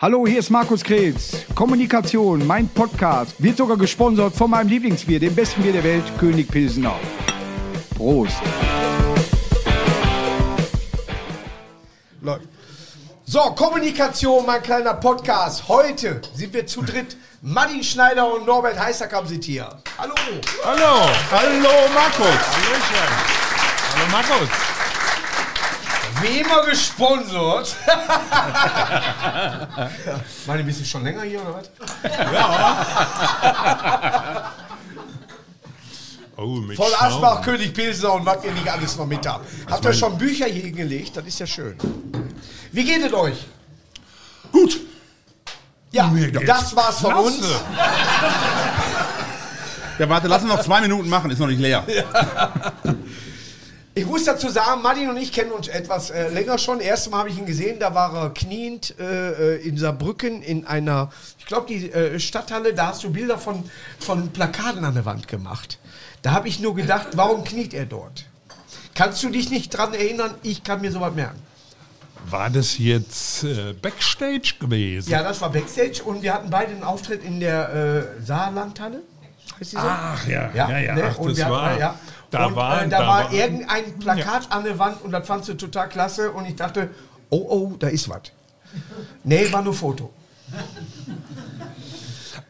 Hallo, hier ist Markus Kretz. Kommunikation, mein Podcast, wird sogar gesponsert von meinem Lieblingsbier, dem besten Bier der Welt, König Pilsener. Prost. Läuft. So, Kommunikation, mein kleiner Podcast. Heute sind wir zu dritt. Martin Schneider und Norbert Heißackam sind hier. Hallo. Hallo. Hallo Markus. Hallöchen. Hallo Markus. Wie immer gesponsert. Meine, bist du schon länger hier oder was? Oh, mit Voll. Asbach, König Pilsener und was ihr nicht alles noch mit habt. Habt ihr schon Bücher hier gelegt? Das ist ja schön. Wie geht es euch? Gut. Ja, das war's von uns. Ja, warte, lass uns noch zwei Minuten machen, ist noch nicht leer. Ich muss dazu sagen, Martin und ich kennen uns etwas äh, länger schon. Erstes Mal habe ich ihn gesehen, da war er kniend äh, äh, in Saarbrücken in einer, ich glaube, die äh, Stadthalle, da hast du Bilder von, von Plakaten an der Wand gemacht. Da habe ich nur gedacht, warum kniet er dort? Kannst du dich nicht dran erinnern? Ich kann mir sowas merken. War das jetzt äh, Backstage gewesen? Ja, das war Backstage und wir hatten beide einen Auftritt in der äh, Saarlandhalle. Heißt die so? Ach ja, ja, ja. ne? Ach, Und das war. ja. Da und, war, äh, da, war irgendein Plakat an der Wand und das fandst du total klasse und ich dachte, oh oh, da ist was. Nee, war nur Foto.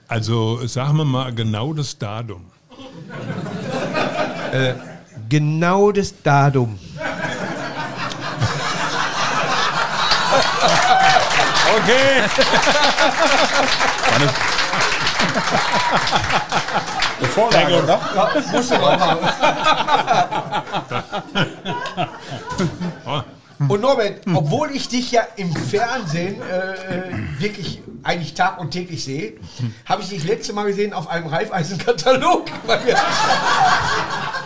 Also sagen wir mal genau das Datum. Genau das Datum. Okay. Vorlage, oder? Ja, musst du noch haben. Und Norbert, obwohl ich dich ja im Fernsehen äh, äh, wirklich eigentlich tag und täglich sehe, habe ich dich letzte Mal gesehen auf einem Reifeisenkatalog.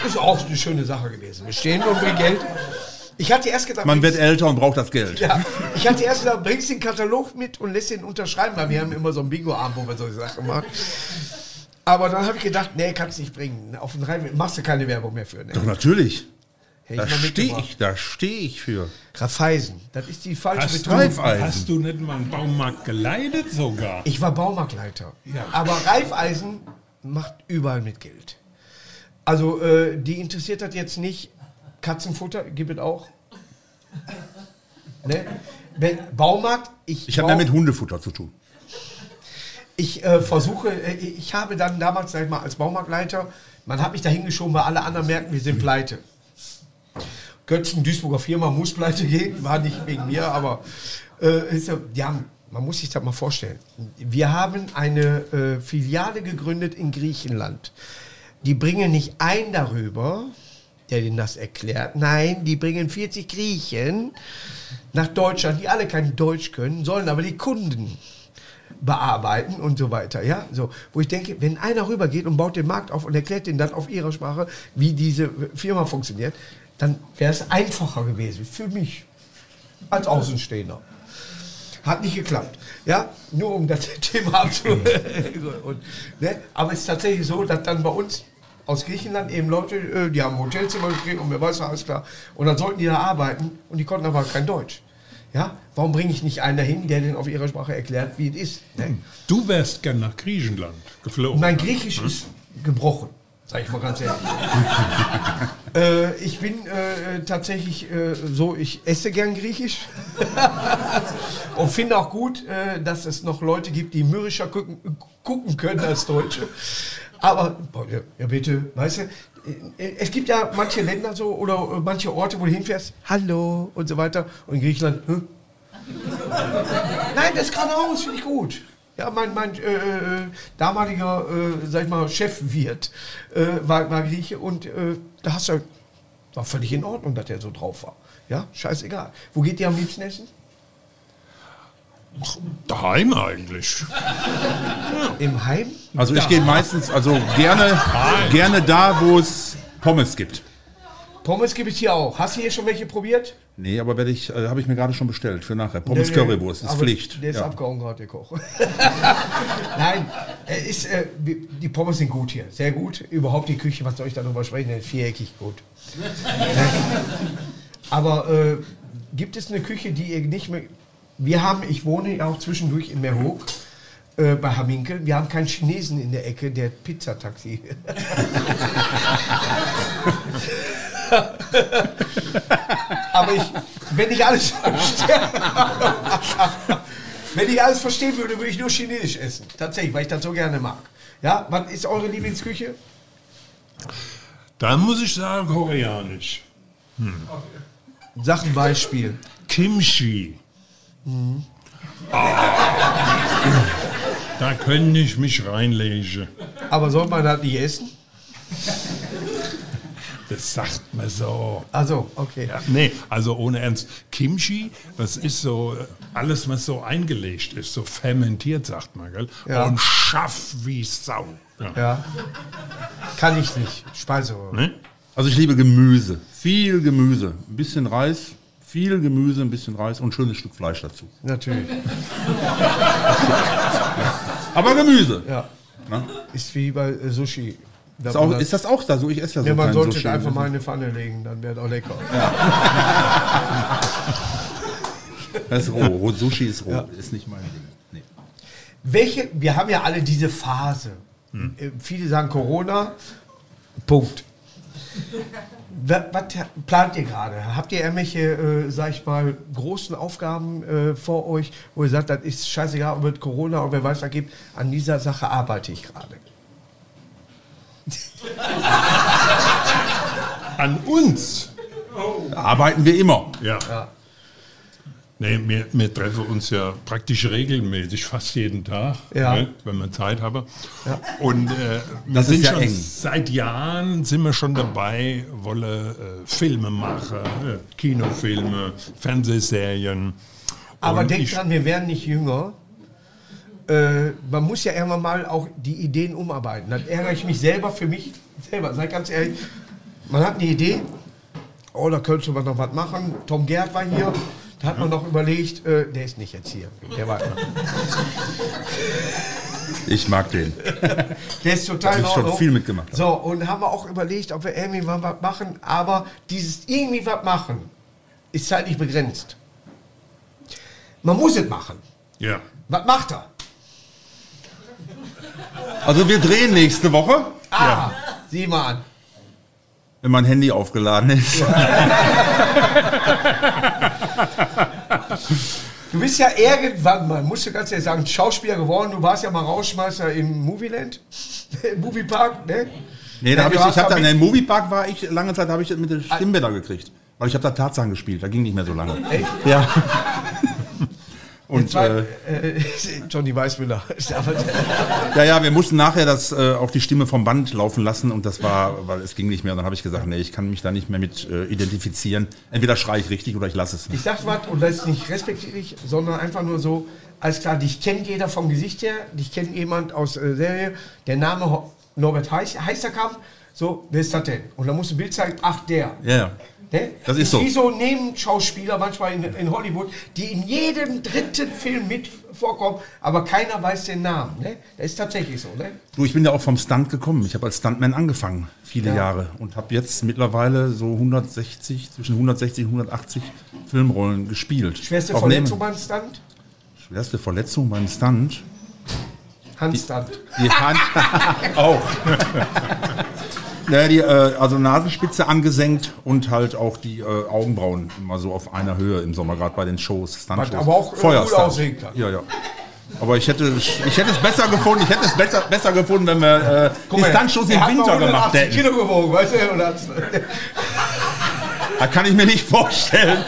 Ist auch eine schöne Sache gewesen. Wir stehen und Geld. Ich hatte erst gedacht, Man wird älter und braucht das Geld. ja, ich hatte erst gedacht, bringst den Katalog mit und lässt ihn unterschreiben, weil wir haben immer so einen Bingo-Abend, wo wir solche Sachen machen. Aber dann habe ich gedacht, nee, kannst nicht bringen. Auf den Reif machst du keine Werbung mehr für. Ne? Doch natürlich. Da stehe ich, da stehe ich für. Raffeisen, das ist die falsche Hast du, Betonung. Reifeisen. hast du nicht mal einen Baumarkt geleitet sogar? Ich war Baumarktleiter. Ja. Aber Reifeisen macht überall mit Geld. Also, äh, die interessiert das jetzt nicht. Katzenfutter gibt es auch. Ne? Baumarkt, ich, Ich habe bau- mehr mit Hundefutter zu tun. Ich äh, versuche, äh, ich habe dann damals, sag ich mal, als Baumarktleiter, man hat mich da hingeschoben, weil alle anderen merken, wir sind pleite. Götzen, Duisburger Firma, muss pleite gehen, war nicht wegen mir, aber äh, ist ja, man muss sich das mal vorstellen. Wir haben eine äh, Filiale gegründet in Griechenland. Die bringen nicht ein darüber, der denen das erklärt. Nein, die bringen 40 Griechen nach Deutschland, die alle kein Deutsch können, sollen aber die Kunden bearbeiten und so weiter. Ja, so, wo ich denke, wenn einer rübergeht und baut den Markt auf und erklärt den dann auf ihrer Sprache, wie diese Firma funktioniert, dann wäre es einfacher gewesen für mich als Außenstehender. Hat nicht geklappt. Ja, nur um das Thema abzu. und, ne? Aber es ist tatsächlich so, dass dann bei uns aus Griechenland eben Leute, äh, die haben ein Hotelzimmer gekriegt und mir weiß alles klar. Und dann sollten die da arbeiten und die konnten aber kein Deutsch. Ja, warum bringe ich nicht einen dahin, der denen auf ihrer Sprache erklärt, wie es ist? Ne? Du wärst gern nach Griechenland geflogen. Mein Griechisch ist gebrochen, sage ich mal ganz ehrlich. äh, ich bin äh, tatsächlich äh, so, ich esse gern Griechisch und finde auch gut, äh, dass es noch Leute gibt, die mürrischer gucken, gucken können als Deutsche. Aber, ja, bitte, weißt du, äh, es gibt ja manche Länder so oder äh, manche Orte, wo du hinfährst, hallo und so weiter. Und in Griechenland, hm? Nein, das ist geradeaus, finde ich gut. Ja, mein, mein äh, äh, damaliger, äh, sag ich mal, Chefwirt äh, war, war Grieche und da hast du, war völlig in Ordnung, dass der so drauf war. Ja, scheißegal. Wo geht ihr am liebsten essen? Daheim eigentlich. Im Heim? Also ich gehe meistens, also gerne, gerne da, wo es Pommes gibt. Pommes gibt es hier auch. Hast du hier schon welche probiert? Nee, aber werde ich, äh, habe ich mir gerade schon bestellt für nachher. Pommes Nee, nee, Currywurst ist aber Pflicht. Der ist Ja. abgehauen gerade, der Koch. Nein, er ist, äh, die Pommes sind gut hier. Sehr gut. Überhaupt die Küche, was soll ich darüber sprechen? Ist Viereckig gut. aber äh, gibt es eine Küche, die ihr nicht mehr wir haben, ich wohne ja auch zwischendurch in Meerhoek. Äh, bei Haminkel. Wir haben keinen Chinesen in der Ecke, der Pizzataxi. Aber ich, wenn ich alles verstehe, wenn ich alles verstehen würde, würde ich nur Chinesisch essen. Tatsächlich, weil ich das so gerne mag. Ja, was ist eure Lieblingsküche? Dann muss ich sagen, koreanisch. Sag ein Beispiel. Kimchi. Ah. Da könnte ich mich reinlegen. Aber soll man das nicht essen? Das sagt man so. Also, okay. Ja, nee, also ohne Ernst. Kimchi, das ist so alles, was so eingelegt ist, so fermentiert, sagt man, gell? Ja. Und schaff wie Sau. Ja. Ja. Kann ich nicht. Speiseröhre. Ne? Also ich liebe Gemüse. Viel Gemüse. Ein bisschen Reis, viel Gemüse, ein bisschen Reis und ein schönes Stück Fleisch dazu. Natürlich. Aber Gemüse. Ja. Na? Ist wie bei äh, Sushi. Da Ist, auch, man- ist das auch da so? Ich esse ja so ja, man sollte Sushi. es einfach mal in eine Pfanne legen, dann wäre es auch lecker. Das ist roh. Sushi ist roh. Ist nicht mein Ding. Nee. Welche, wir haben ja alle diese Phase. Äh, Viele sagen Corona. Punkt. Was, plant ihr gerade? Habt ihr irgendwelche, äh, sag ich mal, großen Aufgaben äh, vor euch, wo ihr sagt, das ist scheißegal, ob es Corona oder wer weiß was gibt, an dieser Sache arbeite ich gerade. An uns. Da arbeiten wir immer. Ja. Ja. Nee, wir, wir treffen uns ja praktisch regelmäßig, fast jeden Tag, Ja. ne, wenn wir Zeit haben. Ja. Und äh, wir sind ja schon eng. seit Jahren sind wir schon dabei, wollen äh, Filme machen, äh, Kinofilme, Fernsehserien. Aber denkt ich- dran, wir werden nicht jünger. Äh, man muss ja irgendwann mal auch die Ideen umarbeiten. Dann ärgere ich mich selber für mich selber. Sei ganz ehrlich, man hat eine Idee, oh, da könnte man noch was machen. Tom Gerd war hier, hat man noch überlegt, äh, der ist nicht jetzt hier. Der, war, Ich mag den. der ist total Hab ich schon viel mitgemacht. So, und haben wir auch überlegt, ob wir irgendwie mal was machen. Aber dieses irgendwie was machen ist zeitlich begrenzt. Man muss es machen. Ja. Was macht er? Also wir drehen nächste Woche, Ah, sieh mal an. wenn mein Handy aufgeladen ist. Du bist ja irgendwann mal, musst du ganz ehrlich sagen, Schauspieler geworden. Du warst ja mal Rauschmeister im Movieland, im Moviepark, ne? Nee, da Ja, ich, ich hab da da, in mit- den Moviepark war ich, lange Zeit habe ich mit den Stimmbänder gekriegt. Weil ich habe da Tatsachen gespielt, da ging nicht mehr so lange. Echt? Ja. Und war, äh, Johnny Weißmüller. Ja, ja, wir mussten nachher das äh, auch die Stimme vom Band laufen lassen und das war, weil es ging nicht mehr. Und dann habe ich gesagt, nee, ich kann mich da nicht mehr mit äh, identifizieren. Entweder schreie ich richtig oder ich lasse es. ich sag was, und das ist nicht respektierlich, sondern einfach nur so, alles klar, dich kennt jeder vom Gesicht her, dich kennt jemand aus äh, Serie, der Name Norbert Heiß, Heisterkamp, so, wer ist das denn? Und dann musst du ein Bild zeigen, ach, der. Ja, ja. Ne? Das ist so. Wie so Nebenschauspieler manchmal in, in Hollywood, die in jedem dritten Film mit vorkommen, aber keiner weiß den Namen. Ne? Das ist tatsächlich so. Ne? Du, ich bin ja auch vom Stunt gekommen. Ich habe als Stuntman angefangen, viele Ja. Jahre. Und habe jetzt mittlerweile so 160, zwischen 160 und 180 Filmrollen gespielt. Schwerste Auch Verletzung beim Stunt? Schwerste Verletzung beim Stunt? Handstunt. Die Hand auch. Ja, die, äh, also Nasenspitze angesenkt und halt auch die äh, Augenbrauen immer so auf einer Höhe im Sommer, gerade bei den Shows. Was aber auch, äh, Feuerstunt. gut aussehen kann. Ja, ja. Aber ich hätte, ich hätte es besser gefunden, ich hätte es besser, besser gefunden, wenn wir äh, die mal, Stuntshows im Winter gemacht 180 hätten. Kilo gewogen, weißt du? Und Das kann ich mir nicht vorstellen.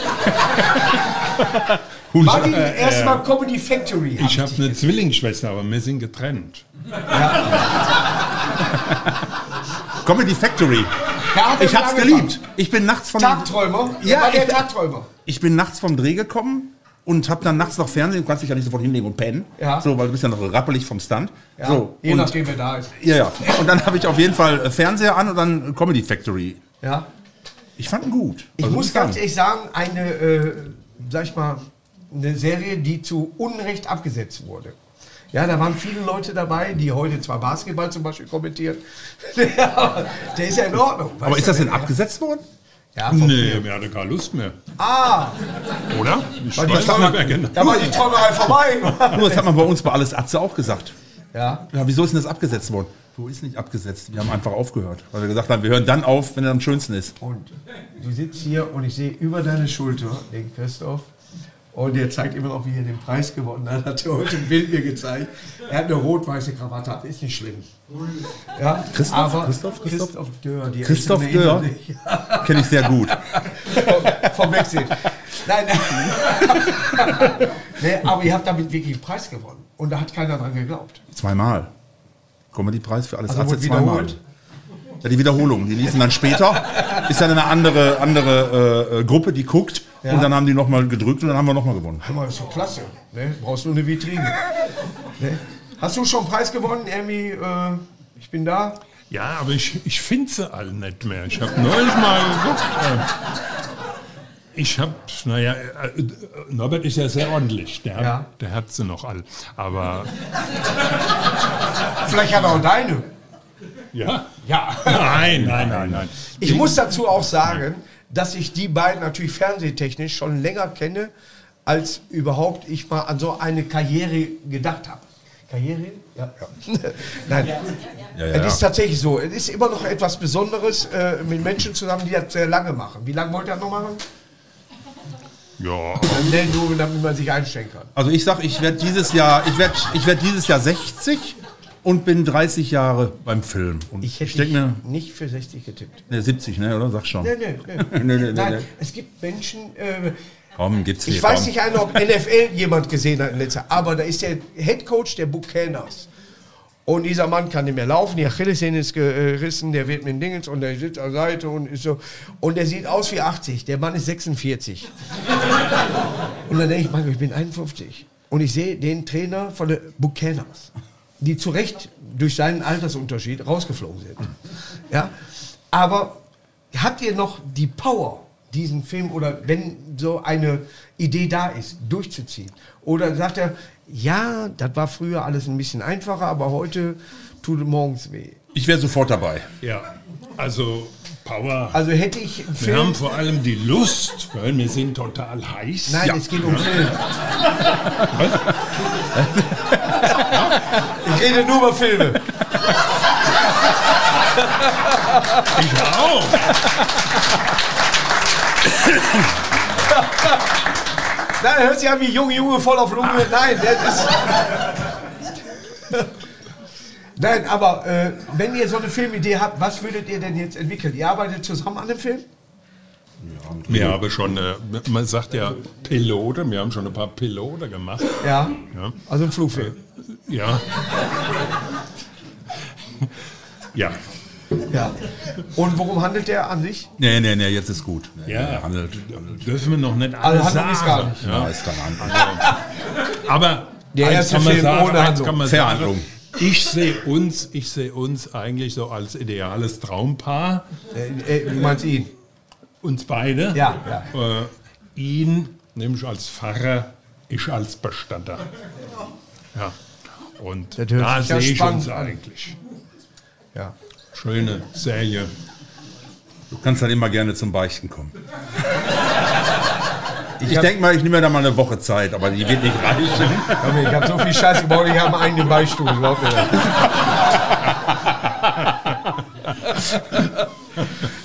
War die erstmal Comedy Factory? Ich habe eine Zwillingsschwester, aber wir sind getrennt. Comedy Factory. Ich hab's geliebt. Ich bin nachts vom Tagträumer? Ja, war der ich- Tagträumer. Ich bin nachts vom Dreh gekommen und habe dann nachts noch Fernsehen. Du kannst dich ja nicht sofort hinlegen und pennen. Ja. So, weil du bist ja noch rappelig vom Stunt. Ja, so, je und, nachdem, wer da ist. Ja, ja. Und dann habe ich auf jeden Fall äh, Fernseher an und dann Comedy Factory. Ja. Ich fand ihn gut. Ich Also, muss ganz ehrlich sagen, eine, äh, sag ich mal, eine Serie, die zu Unrecht abgesetzt wurde. Ja, da waren viele Leute dabei, die heute zwar Basketball zum Beispiel kommentieren. der ist ja in Ordnung. Aber weißt ist das denn abgesetzt worden? Ja, Nee, wir hatten keine Lust mehr. Ah, Oder? Ich die weiß nicht mehr genau. da war die Träumerei vorbei. Nur, das hat man bei uns bei Alles Atze auch gesagt. ja. Ja, wieso ist denn das abgesetzt worden? Wo ist nicht abgesetzt? Wir haben einfach aufgehört. Weil wir gesagt haben, wir hören dann auf, wenn er am schönsten ist. Und du sitzt hier und ich sehe über deine Schulter den Christoph. Und er zeigt immer noch, wie er den Preis gewonnen hat. Hat er heute ein Bild mir gezeigt. Er hat eine rot-weiße Krawatte, ab. ist nicht schlimm. Ja, Christoph? aber Christoph? Christoph? Christoph Dörr. die Christoph Dörr? Kenne ich sehr gut. Vom- Vom Wechsel. Nein. nee, aber ihr habt damit wirklich einen Preis gewonnen. Und da hat keiner dran geglaubt. Zweimal. Comedy-Preis für Alles Also Atze zweimal. wiederholt? Ja, die Wiederholung. Die liefen dann später. Ist dann eine andere, andere äh, äh, Gruppe, die guckt. Ja. Und dann haben die nochmal gedrückt und dann haben wir nochmal gewonnen. Hör mal, ist doch klasse. Ne? Brauchst nur eine Vitrine. Ne? Hast du schon einen Preis gewonnen, Ermi? Äh, ich bin da. Ja, aber ich, ich finde sie alle nicht mehr. Ich habe neulich mal geguckt. Äh, ich habe, naja, äh, Norbert ist ja sehr ordentlich. Der, Ja. der hat sie noch alle. Aber Vielleicht hat er auch deine. ja. Ja. Nein, nein, nein, nein. Ich muss dazu auch sagen, dass ich die beiden natürlich fernsehtechnisch schon länger kenne, als überhaupt ich mal an so eine Karriere gedacht habe. Karriere? Ja. ja. Nein, Ja, es ist tatsächlich so. Es ist immer noch etwas Besonderes äh, mit Menschen zusammen, die das sehr lange machen. Wie lange wollt ihr das noch machen? Ja, Äh, nur, damit man sich einstellen kann. Also ich sag, ich werde dieses Jahr, ich werde ich werd dieses Jahr 60 und bin 30 Jahre beim Film. Und Ich hätte denke mir, nicht für 60 getippt. ne, 70, ne, oder? Sag schon. Nee, nee, nee. Nee, nee, Nein, nee. es gibt Menschen, äh, Komm, gibt's ich hier, weiß komm. nicht, einer, ob NFL jemand gesehen hat in letzter aber da ist der Head Coach der Buccaneers. Und dieser Mann kann nicht mehr laufen, die Achillessehne ist gerissen, der wird mit dem Dingens und der sitzt an der Seite und ist so. Und der sieht aus wie 80, der Mann ist 46. und dann denke ich, Mann, ich bin 51. Und ich sehe den Trainer von der Buccaneers, die zu Recht durch seinen Altersunterschied rausgeflogen sind. Ja? Aber habt ihr noch die Power, diesen Film oder wenn so eine Idee da ist, durchzuziehen? Oder sagt er, ja, das war früher alles ein bisschen einfacher, aber heute tut es morgens weh. Ich wäre sofort dabei. ja. Also Power. Also hätte ich wir Film. haben vor allem die Lust, weil wir sind total heiß. Nein, Ja. es geht um Film. ich rede nur über Filme. Ich auch. Nein, hört sich an wie Junge, Junge, voll auf Lunge. Nein, das ist. Nein, aber äh, wenn ihr so eine Filmidee habt, was würdet ihr denn jetzt entwickeln? Ihr arbeitet zusammen an dem Film? Wir haben schon, äh, man sagt ja Pilote, wir haben schon ein paar Pilote gemacht. Ja. Ja. Also ein Flugfilm. Ja. ja. Ja. Und worum handelt der an sich? Nee, nee, nee, jetzt ist gut. Nee, Ja. nee, handelt. Dürfen wir noch nicht Also alles Handlung ist gar nicht. Ja, ist keine Ahnung. Aber Der eins erste kann man Film sagen, ohne eins Handlung. kann man Verhandlung. Ich sehe uns, ich sehe uns eigentlich so als ideales Traumpaar. Äh, äh, du meinst ihn? Uns beide. Ja, ja. Äh, ihn nämlich als Pfarrer, ich als Bestatter. Ja. Und da sehe ich spannend uns eigentlich. Ja. Schöne Serie. Du kannst dann immer gerne zum Beichten kommen. Ich denke mal, ich nehme mir da mal eine Woche Zeit, aber die wird nicht reichen. Ich habe so viel Scheiße gebaut, ich habe einen eigenen Beistuhl. Glaub.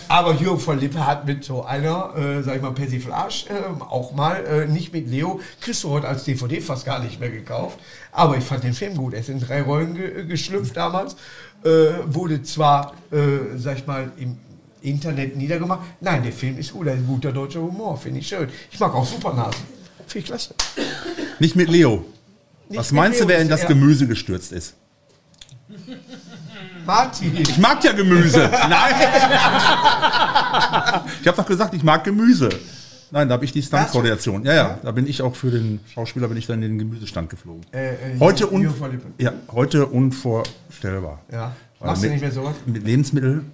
Aber Jürgen von Lippe hat mit so einer, äh, sag ich mal, Persiflage äh, auch mal, äh, nicht mit Leo, kriegst du heute als DVD fast gar nicht mehr gekauft. Aber ich fand den Film gut. Er ist in drei Rollen ge geschlüpft damals. Äh, wurde zwar, äh, sag ich mal, im Internet niedergemacht. Nein, der Film ist gut. Er ist guter deutscher Humor. Finde ich schön. Ich mag auch Supernasen. Finde ich klasse. Nicht mit Leo. Nicht Was mit meinst du, Leo, wer in das. Gemüse gestürzt ist? Martin. Ich mag ja Gemüse. Nein. Ich habe doch gesagt, ich mag Gemüse. Nein, da habe ich die Stunt-Koordination. Ja, ja, da bin ich auch für den Schauspieler bin ich dann in den Gemüsestand geflogen. Äh, äh, heute, un ja, heute unvorstellbar. Ja. Machst du nicht mehr sowas? Mit Lebensmitteln.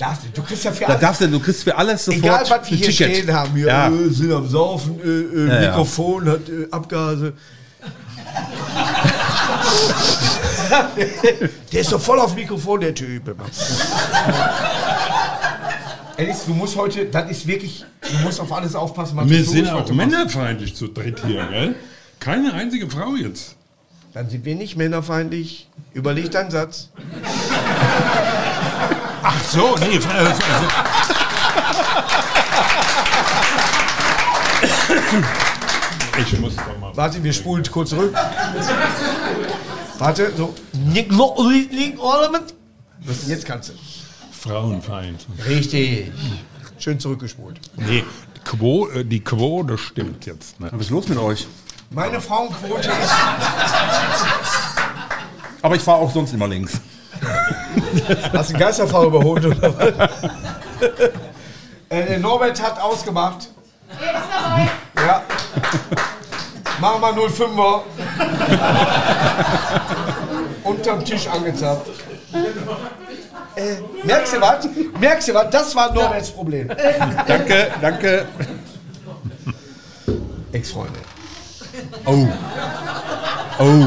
Darfst du, kriegst ja für Da alles. darfst du, du kriegst für alles sofort Egal, was wir ein hier Ticket. stehen haben. Wir Ja. äh, sind am Saufen, äh, äh, Ja, ja. Mikrofon hat äh, Abgase. der ist doch voll auf Mikrofon, der Typ. Alice, du musst heute, das ist wirklich, du musst auf alles aufpassen, was Wir du sind auch männerfeindlich zu dritt hier, gell? Keine einzige Frau jetzt. Dann sind wir nicht männerfeindlich. Überleg deinen Satz. So, nee. äh, also, ich muss doch mal. Warte, wir spulen kurz zurück. Warte, so. Was jetzt kannst du. Frauenfeind. Richtig. Schön zurückgespult. Nee, Quo, äh, die Quote stimmt jetzt. Ne? Was ist los mit euch? Meine Frauenquote ist. Aber ich fahre auch sonst immer links. Hast du einen Geisterfahrer überholt oder was? äh, der Norbert hat ausgemacht. Ja. Machen wir 05er. Unterm Tisch angezapft. Äh, merkst du was? Merkst du was? Das war Norberts Problem. Danke, danke. Ex-Freunde. Oh. Oh.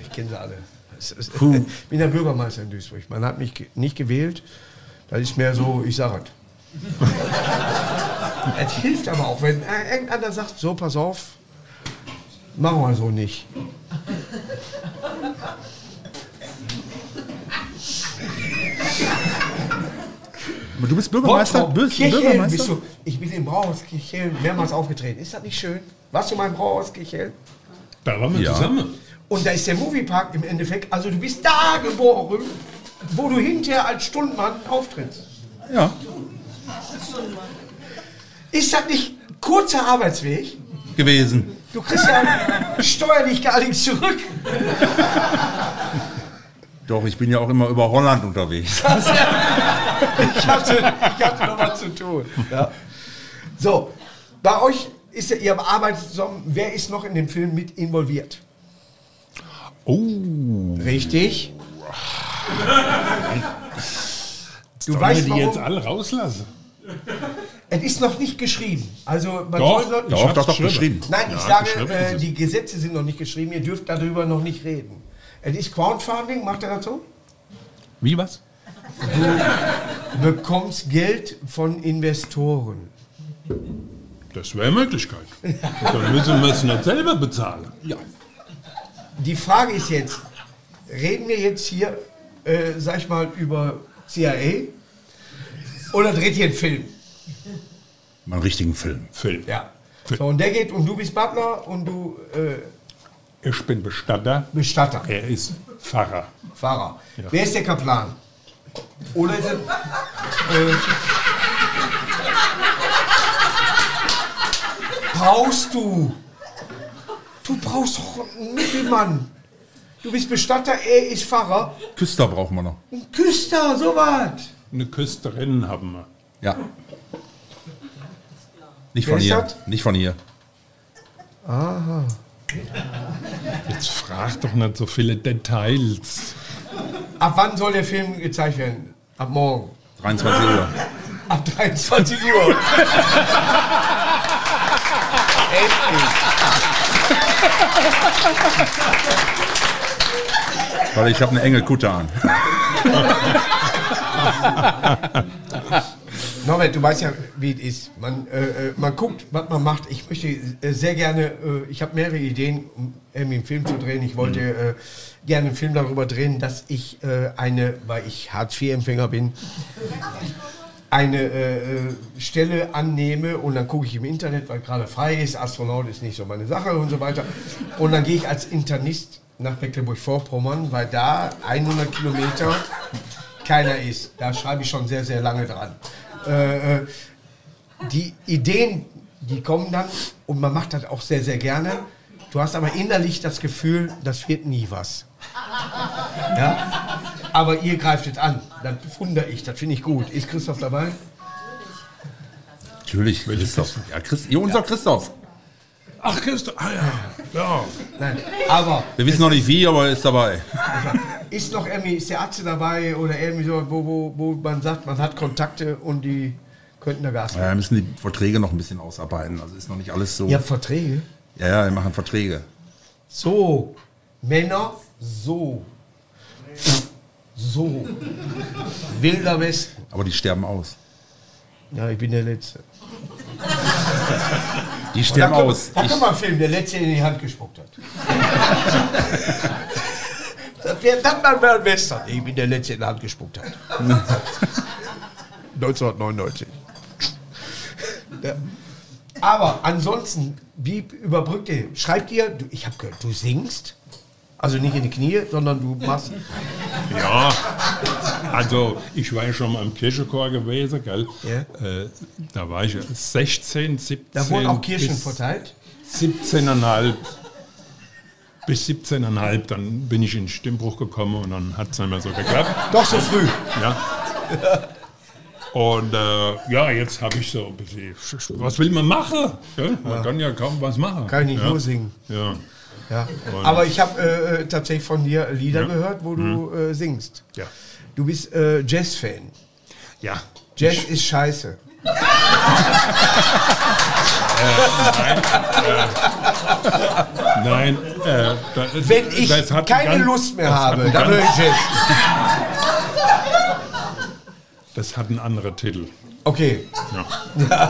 Ich kenne sie alle. Ist- Ich bin der Bürgermeister in Duisburg. Man hat mich nicht gewählt. Das ist mehr so, ich sage es. es hilft aber auch, wenn äh, irgendeiner sagt, so, pass auf, machen wir so nicht. Aber Du bist Bürgermeister? Bottrop, Bist Bürgermeister? bist du. Ich bin im Brauhaus Kirchhellen mehrmals aufgetreten. Ist das nicht schön? Warst du mal im Brauhaus Kirchhellen? Da waren wir Ja. zusammen. Und da ist der Moviepark im Endeffekt. Also du bist da geboren, wo du hinterher als Stundmann auftrittst. Ja. Ist das nicht kurzer Arbeitsweg? Gewesen. Du kriegst ja steuerlich gar nichts zurück. Doch, ich bin ja auch immer über Holland unterwegs. Ich hatte, ich hatte noch was zu tun. Ja. So, bei euch ist ja, ihr arbeitet zusammen. Wer ist noch in dem Film mit involviert? Oh, Richtig. Du sollen wir weißt die warum? jetzt alle rauslassen? Es ist noch nicht geschrieben. Also man Doch, soll Doch, hab's doch, doch, geschrieben. Nein, ich Ja, sage, äh, die Gesetze sind noch nicht geschrieben. Ihr dürft darüber noch nicht reden. Es ist Crowdfunding, macht er das so? Wie was? bekommst Geld von Investoren. Das wäre eine Möglichkeit. Dann müssen wir es nicht selber bezahlen. Ja. Die Frage ist jetzt, reden wir jetzt hier, äh, sag ich mal, über CIA oder dreht ihr einen Film? Mal einen richtigen Film. Film. Ja. So, und der geht und du bist Butler und du äh, Ich bin Bestatter. Bestatter, Er ist Pfarrer. Fahrer. Wer ist der Kaplan? Oder ist es, äh, brauchst du? Du brauchst doch einen Mittelmann. Du bist Bestatter, er ist Pfarrer. Küster brauchen wir noch. Ein Küster, sowas. Eine Küsterin haben wir. Ja. Nicht Wer von ist hier. das? Nicht von hier. Jetzt frag doch nicht so viele Details. Ab wann soll der Film gezeigt werden? Ab morgen. 23 Uhr. Ab 23 Uhr. Weil ich habe eine enge Kutte an. Norbert, du weißt ja, wie es ist. Man, äh, äh, man guckt, was man macht. Ich möchte äh, sehr gerne, äh, ich habe mehrere Ideen, um irgendwie einen Film zu drehen. Ich wollte äh, gerne einen Film darüber drehen, dass ich eine, weil ich Hartz-IV-Empfänger bin, eine äh, äh, Stelle annehme und dann gucke ich im Internet, weil gerade frei ist. Astronaut ist nicht so meine Sache und so weiter. Und dann gehe ich als Internist nach Mecklenburg-Vorpommern, weil da 100 Kilometer keiner ist. Da schreibe ich schon sehr, sehr lange dran. Äh, äh, die Ideen, die kommen dann und man macht das auch sehr, sehr gerne. Du hast aber innerlich das Gefühl, das wird nie was. Ja? Aber ihr greift es an. Das bewundere ich, das finde ich gut. Ist Christoph dabei? Natürlich, Christoph. Ja, Christ, ja, unser Christoph. Ach, Christoph. Ah, ja. ja. Nein. Aber Wir wissen noch nicht wie, aber er ist dabei. ist noch irgendwie, ist der Atze dabei oder irgendwie so, wo, wo, wo man sagt, man hat Kontakte und die könnten da Gas Ja, geben? wir müssen die Verträge noch ein bisschen ausarbeiten. Also ist noch nicht alles so. Ihr habt Verträge? Ja, ja, wir machen Verträge. So. Männer, so. So. Wilder Westen. Aber die sterben aus. Ja, ich bin der Letzte. Die Da sterben aus. da Ich, können wir einen Film, der Letzte in die Hand gespuckt hat. das wäre dann mal ein Western. Ich bin der Letzte, in die Hand gespuckt hat. 1999. Ja. Aber ansonsten, wie überbrückt ihr? Schreibt ihr, du, ich habe gehört, du singst? Also nicht in die Knie, sondern du machst. Ja, also ich war ja schon mal im Kirchenchor gewesen, gell? Ja. Äh, da war ich 16, 17. Da wurden auch Kirchen verteilt. 17,5. Bis 17,5, dann bin ich in den Stimmbruch gekommen und dann hat es nicht mehr so geklappt. Doch so früh. Ja. Und äh, ja, jetzt habe ich so ein bisschen, was will man machen? Ja, man kann ja kaum was machen. Kann ich ja. nur singen. Ja, Ja. Aber ich habe äh, tatsächlich von dir Lieder Ja. Mhm. gehört, wo du äh, singst. ja, Du bist äh, Jazz-Fan. ja. Jazz ist scheiße. Nein, äh, da, Wenn ich keine ganz- Lust mehr habe, dann höre ich Jazz. Das hat einen anderen Titel. Okay. Ja. Äh,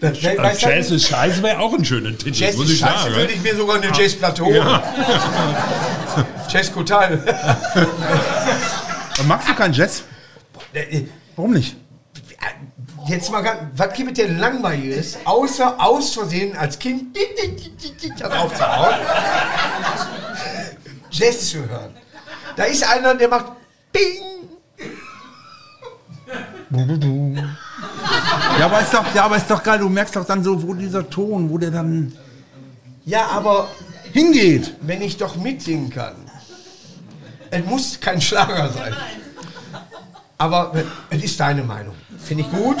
weißt du, Jazz ist scheiße wäre auch ein schöner Titel, Jazz muss ist ich scheiße, sagen. würde ich mir sogar eine Jazzplatte holen. Jazz total. magst du keinen Jazz? Warum nicht? Jetzt mal ganz, was gibt es denn langweiliges, außer aus Versehen als Kind das aufzuhauen? Jazz zu hören. Da ist einer, der macht Bing. Ja, aber ist doch, ja, aber ist doch geil. Du merkst doch dann so, wo dieser Ton, wo der dann Ja, aber hingeht. wenn ich doch mitsingen kann. Es muss kein Schlager sein. Aber es ist deine Meinung. Finde ich gut.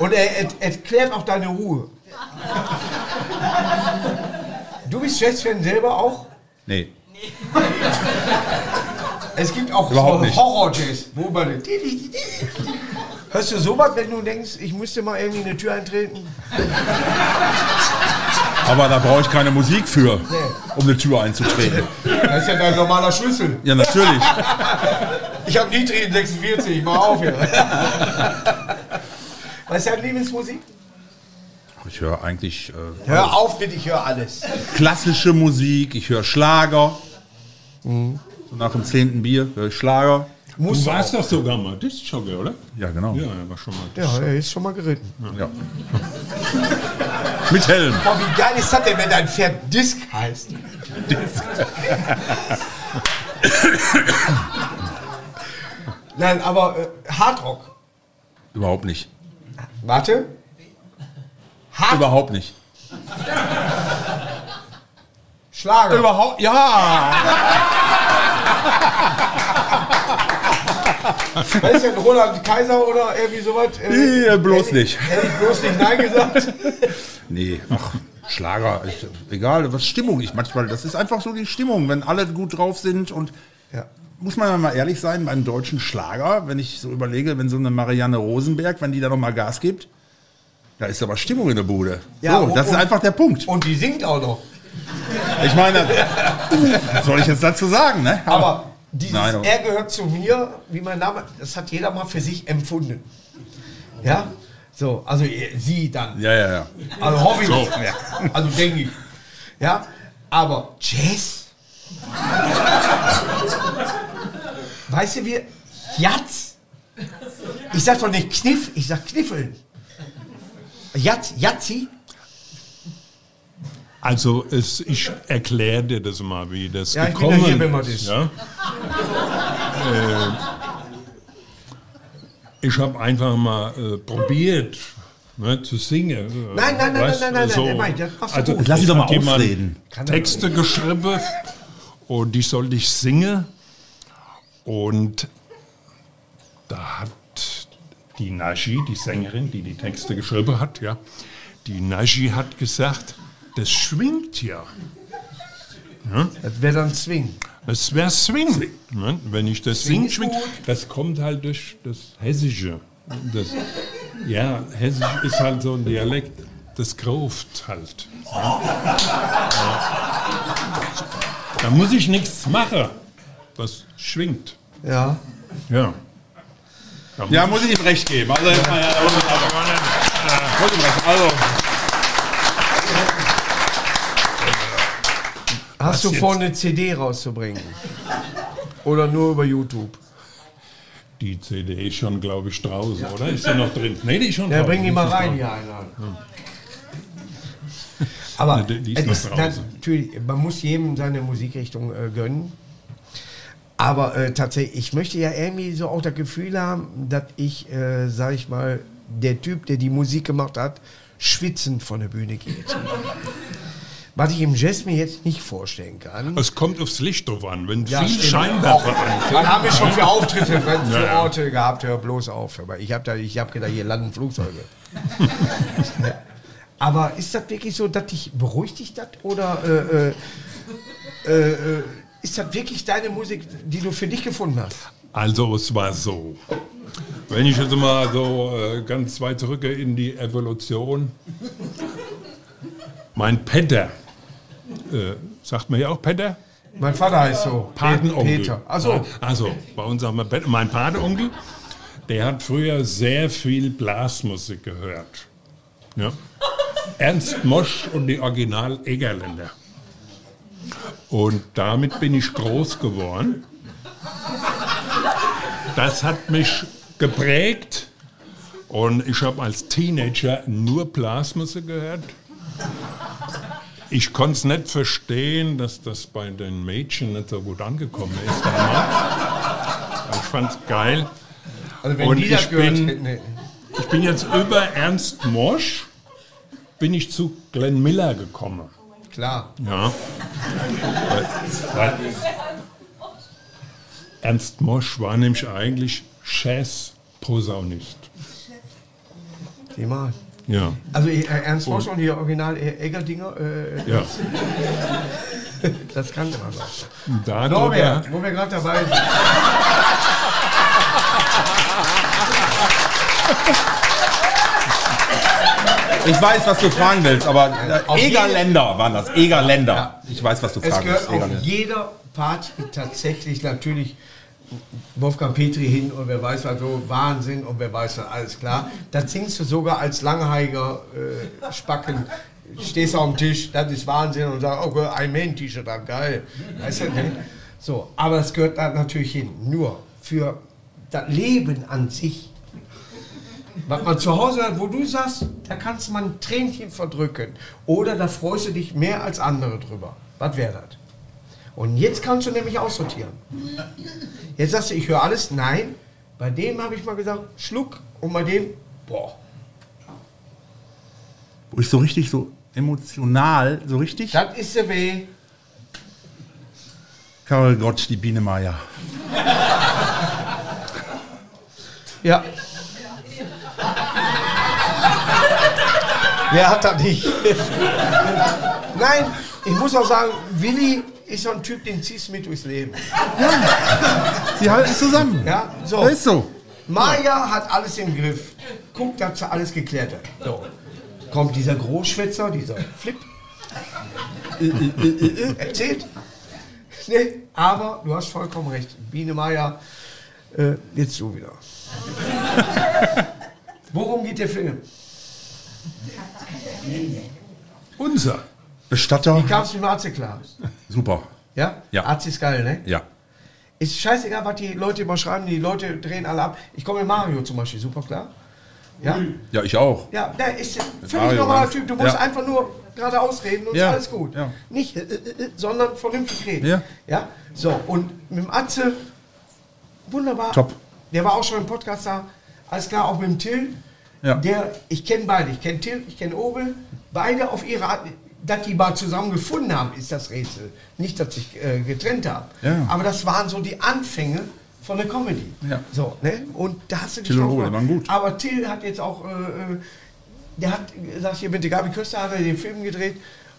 Und er, er erklärt auch deine Ruhe. Du bist Jazz-Fan selber auch? Nee. Es gibt auch Überhaupt so nicht. Horror-Jazz. Wo man Hörst du sowas, wenn du denkst, ich müsste mal irgendwie eine Tür eintreten? Aber da brauche ich keine Musik für, um eine Tür einzutreten. Das ist ja dein normaler Schlüssel. Ja, natürlich. Ich habe niedrigen 46, mach auf hier. Was ist deine Lieblingsmusik? Ich höre eigentlich äh, Hör auf mit, ich höre alles. klassische Musik, ich höre Schlager. So nach dem zehnten Bier höre ich Schlager. Muss Du warst auch. doch sogar mal Disc-Jockey, oder? Ja, genau. Ja, er war schon mal Ja, er ist schon mal geritten. Ja. Mit Helm. Boah, wie geil ist das denn, wenn dein Pferd Disc heißt? Nein, aber äh, Hardrock. Überhaupt nicht. Warte. Hard Überhaupt nicht. Schlager. Überhaupt, ja. Was ist denn Roland Kaiser oder irgendwie sowas? Äh, Ja, bloß hätte ich- nicht. Hätte ich bloß nicht Nein gesagt. Nee, ach, Schlager, ich, egal, was Stimmung ich manchmal, das ist einfach so die Stimmung, wenn alle gut drauf sind und Ja. muss man ja mal ehrlich sein, beim deutschen Schlager, wenn ich so überlege, wenn so eine Marianne Rosenberg, wenn die da noch mal Gas gibt, da ist aber Stimmung in der Bude. Ja, so, und- das ist einfach der Punkt. Und die singt auch noch. Ich meine, was soll ich jetzt dazu sagen, ne? Aber dieses Nein, Er gehört zu mir, wie mein Name, das hat jeder mal für sich empfunden. Ja? So, also ihr- sie dann. Ja, ja, ja. Also hoffe ich. Ja. Also denke ich. Ja? Aber Jazz? weißt du, wie. Jatz? Ich sag doch nicht Kniff, ich sag Kniffeln. Jatz, Jatzi? Also es, ich erkläre dir das mal, wie das Ja, ich bin gekommen ja hier, wenn man ist. Ja? äh, ich habe einfach mal äh, probiert ne, zu singen. äh, Nein, nein, nein, weißt, nein, nein, nein, so. nein, nein, machst du also, gut. Lass es ihn doch mal hat jemand ausreden. Texte geschrieben und die sollte ich singen. Und da hat die Naji, die Sängerin, die die Texte geschrieben hat, ja, die Naji hat gesagt, das schwingt ja. Das wäre dann Swing. Das wäre Swing. Ne? Wenn ich das Swing schwingt. gut. Das kommt halt durch das Hessische. Das, ja, Hessisch ist halt so ein Dialekt. Das gruft halt. Ja. Ja. Da muss ich nichts machen. Das schwingt. Ja. Ja. Da Ja, muss ich ihm recht geben. Also, ja, ja, da muss ich aber- muss ich ihm recht. Also, Hast du vor, eine CD rauszubringen? Oder nur über YouTube? Die CD ist schon, glaube ich, draußen, oder? Ist sie noch drin? Nee, die ist schon Ja, draußen. bring die mal rein, hier einer. Aber Ja, die- die ist natürlich, man muss jedem seine Musikrichtung äh, gönnen. Aber äh, tatsächlich, ich möchte ja irgendwie so auch das Gefühl haben, dass ich, äh, sag ich mal, der Typ, der die Musik gemacht hat, schwitzend von der Bühne geht. Was ich im Jazz mir jetzt nicht vorstellen kann. Es kommt aufs Licht drauf an. Wenn Ja, viel. Scheinwerfer an Wann haben wir schon für Auftritte, für Ja. Orte gehabt? Hör bloß auf. Aber ich habe habe gedacht, hier landen Flugzeuge. Aber ist das wirklich so, dass dich beruhigt dich das oder äh, äh, äh, äh, ist das wirklich deine Musik, die du für dich gefunden hast? Also es war so. Wenn ich jetzt mal so äh, ganz weit zurückgehe in die Evolution. Mein Petter, äh, sagt man ja auch Petter? Mein Vater heißt so. Patenonkel. Peter. Also Also, bei uns sagen wir Petter. Mein Patenonkel, der hat früher sehr viel Blasmusik gehört. Ja. Ernst Mosch und die Original Egerländer. Und damit bin ich groß geworden. Das hat mich geprägt. Und ich habe als Teenager nur Blasmusik gehört. Ich konnte es nicht verstehen, dass das bei den Mädchen nicht so gut angekommen ist. Ich fand es geil. Also wenn Und die das ich gehört bin- hätten. Ich bin jetzt über Ernst Mosch, bin ich zu Glenn Miller gekommen. klar. Ja. weil, weil Ernst Mosch war nämlich eigentlich Jazz-Posaunist. Sieh mal. Ja. Also äh, Ernst Mosch und die Original Eggerdinger, äh, ja. das kannte man doch. Darüber, Norbert, wo wir gerade dabei sind. ich weiß, was du fragen willst, aber Auf äh, Egerländer waren das. Egerländer. Ja. Ich weiß, was du Es fragen gehört willst. auf jeder Party tatsächlich natürlich Wolfgang Petri hin und wer weiß was so, Wahnsinn und wer weiß was, alles klar. Da singst du sogar als langhaiger äh, Spacken, stehst auf dem Tisch, das ist Wahnsinn und sagst, oh, ein Man-T-Shirt an, geil. Weißt du, ne? So, aber es gehört da natürlich hin. Nur für das Leben an sich was man zu Hause hat, wo du sagst, da kannst man ein Tränchen verdrücken. Oder da freust du dich mehr als andere drüber. Was wäre das? Und jetzt kannst du nämlich aussortieren. Jetzt sagst du, ich höre alles. Nein, bei dem habe ich mal gesagt, Schluck. Und bei dem, boah, Wo ich so richtig so emotional, so richtig. das ist der weh. Karol Gottsch, die Biene Meier. Ja. Wer hat das nicht? Nein, ich muss auch sagen, Willi ist so ein Typ, den ziehst du mit durchs Leben. Die halten zusammen. Ja, so. Das ist so. Maya hat alles im Griff. Guckt, dass sie alles geklärt hat. So. Kommt dieser Großschwätzer, dieser Flip. Äh, äh, äh, äh, erzählt. Nee, aber du hast vollkommen recht. Biene Maya, äh, jetzt du wieder. Worum geht der Film? unser. Bestatter. Wie kamst du mit dem Arzt klar? Super. Ja? Ja. Arzt ist geil, ne? Ja. Ist scheißegal, was die Leute immer schreiben. Die Leute drehen alle ab. Ich komme mit Mario zum Beispiel, super klar. Ja? Ja, ich auch. Ja, der ist ein völlig Mario, normaler Typ. Du musst ja. einfach nur geradeaus reden und Ja, ist alles gut. ja. Nicht, äh, äh, äh, sondern vernünftig reden. Ja. ja. So, und mit dem Atze, wunderbar. Top. Der war auch schon im Podcast da. Alles klar, auch mit dem Till. Ja. Der, ich kenne beide. Ich kenne Till, ich kenne Obel. Beide auf ihre Art. Dass die mal zusammen gefunden haben, ist das Rätsel. Nicht, dass sich äh, getrennt haben. Ja. Aber das waren so die Anfänge von der Comedy. Ja. So, ne? Und da hast du dich Till und gemacht. waren gut. Aber Till hat jetzt auch, äh, äh, der hat gesagt, hier mit der Gabi Köster hat er den Film gedreht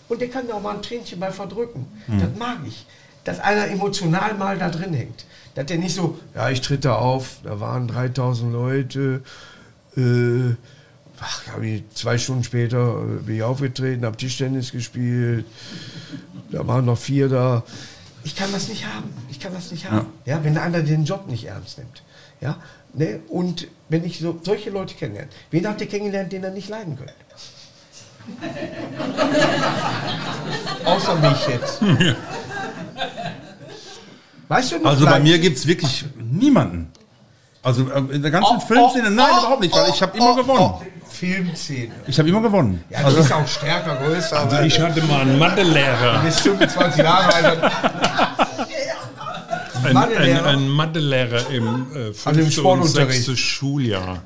und der kann da auch mal ein Tränchen bei verdrücken. Hm. Das mag ich. Dass einer emotional mal da drin hängt. Dass der nicht so, ja, ich tritt da auf, da waren 3000 Leute, äh, ach, hab ich, zwei Stunden später äh, bin ich aufgetreten, hab Tischtennis gespielt, da waren noch vier da. ich kann das nicht haben. Ich kann das nicht haben. Ja, wenn einer den Job nicht ernst nimmt. Ja, ne? Und wenn ich so, solche Leute kennenlerne, wen habt ihr kennengelernt, den ihr nicht leiden könnt? Außer mich jetzt. Weißt du noch, Also bei mir gibt es wirklich niemanden. Also äh, in der ganzen Oh, Filmszene, oh, nein, oh, überhaupt nicht, weil oh, ich habe immer oh, gewonnen. oh, Filmszene. Ich habe immer gewonnen. Ja, du bist auch stärker, größer. Also ich hatte mal einen Mathelehrer, du bist 25 Jahre alt. Mathelehrer? einen, einen Mathelehrer im äh, Also im fünften und Sportunterricht. sechsten Schuljahr.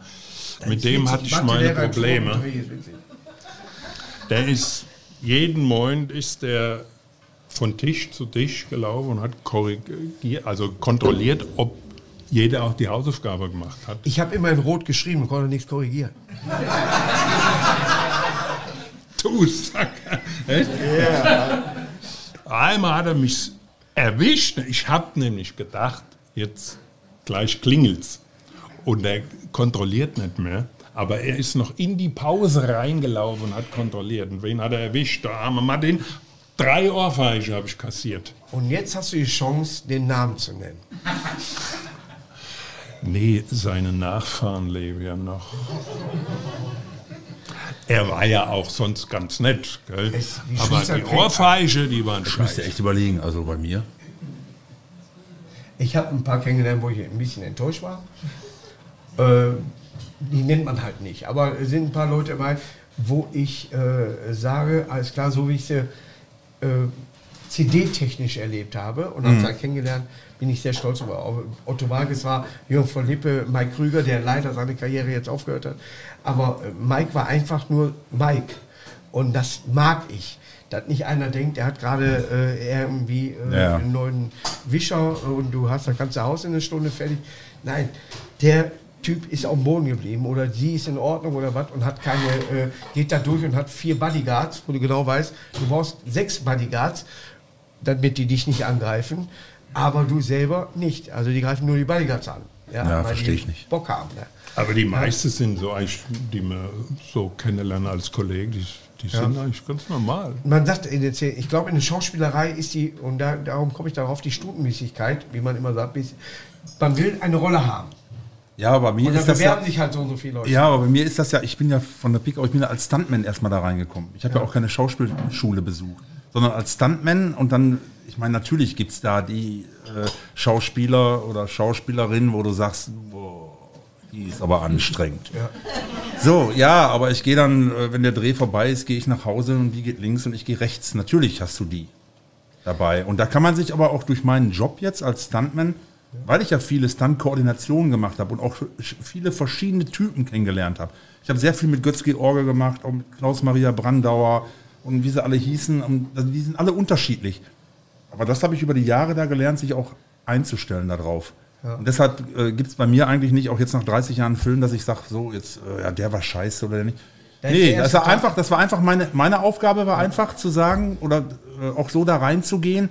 Mit dem hatte ich meine Probleme. Der ist jeden Morgen ist der von Tisch zu Tisch gelaufen und hat korrigiert, also kontrolliert, ob jeder auch die Hausaufgabe gemacht hat. Ich habe immer in Rot geschrieben und konnte nichts korrigieren. Du Sacker. Echt? Einmal hat er mich erwischt. Ich habe nämlich gedacht, jetzt gleich klingelt's. Und er kontrolliert nicht mehr. Aber er ist noch in die Pause reingelaufen und hat kontrolliert. Und wen hat er erwischt? Der arme Martin. Drei Ohrfeige habe ich kassiert. Und jetzt hast du die Chance, den Namen zu nennen. Nee, seine Nachfahren leben ja noch. Er war ja auch sonst ganz nett, gell? Es- die aber die Ohrfeige, die waren Ich müsste scheiße. echt überlegen, also bei mir. Ich habe ein paar kennengelernt, wo ich ein bisschen enttäuscht war. Äh, die nennt man halt nicht. Aber es sind ein paar Leute dabei, wo ich äh, sage, alles klar, so wie ich sie äh, CD-technisch erlebt habe und habe halt kennengelernt, bin ich sehr stolz über. Otto Walkes war Jürgen von Lippe, Mike Krüger, der leider seine Karriere jetzt aufgehört hat. Aber äh, Mike war einfach nur Mike. Und das mag ich. Dass nicht einer denkt, er hat gerade äh, irgendwie äh, Ja. einen neuen Wischer und du hast das ganze Haus in einer Stunde fertig. Nein, der Typ ist auf dem Boden geblieben oder sie ist in Ordnung oder was und hat keine, äh, geht da durch und hat vier Bodyguards, wo du genau weißt, du brauchst sechs Bodyguards, damit die dich nicht angreifen, aber du selber nicht. Also die greifen nur die Bodyguards an. Ja, weil versteh die ich nicht. Bock haben. Ne? Aber die meisten sind so eigentlich, die man so kennenlernen als Kollegen, die, die sind eigentlich ganz normal. Man sagt, in der Szene- ich glaube, in der Schauspielerei ist die, und da, darum komme ich darauf, die Stutenmäßigkeit, wie man immer sagt, bis- man will eine Rolle haben. Ja, aber bei mir Und da ist das ja, bewerben sich halt so und so viele Leute. ja, aber bei mir ist das ja, ich bin ja von der Pik auf, ich bin ja als Stuntman erstmal da reingekommen. Ich habe ja. auch keine Schauspielschule besucht, sondern als Stuntman und dann, ich meine, natürlich gibt es da die äh, Schauspieler oder Schauspielerinnen, wo du sagst, boah, die ist aber anstrengend. So, ja, aber ich gehe dann, äh, wenn der Dreh vorbei ist, gehe ich nach Hause und die geht links und ich gehe rechts. Natürlich hast du die dabei. Und da kann man sich aber auch durch meinen Job jetzt als Stuntman, weil ich ja viele Stunt-Koordinationen gemacht habe und auch viele verschiedene Typen kennengelernt habe. Ich habe sehr viel mit Götz-George gemacht, auch mit Klaus-Maria Brandauer und wie sie alle hießen. Und also die sind alle unterschiedlich. Aber das habe ich über die Jahre da gelernt, sich auch einzustellen darauf. Und deshalb äh, gibt es bei mir eigentlich nicht, auch jetzt nach 30 Jahren Film, dass ich sage, so, jetzt, äh, ja, der war scheiße oder der nicht. Ist nee, der das war Tag. einfach, das war einfach meine, meine Aufgabe war einfach zu sagen oder äh, auch so da reinzugehen.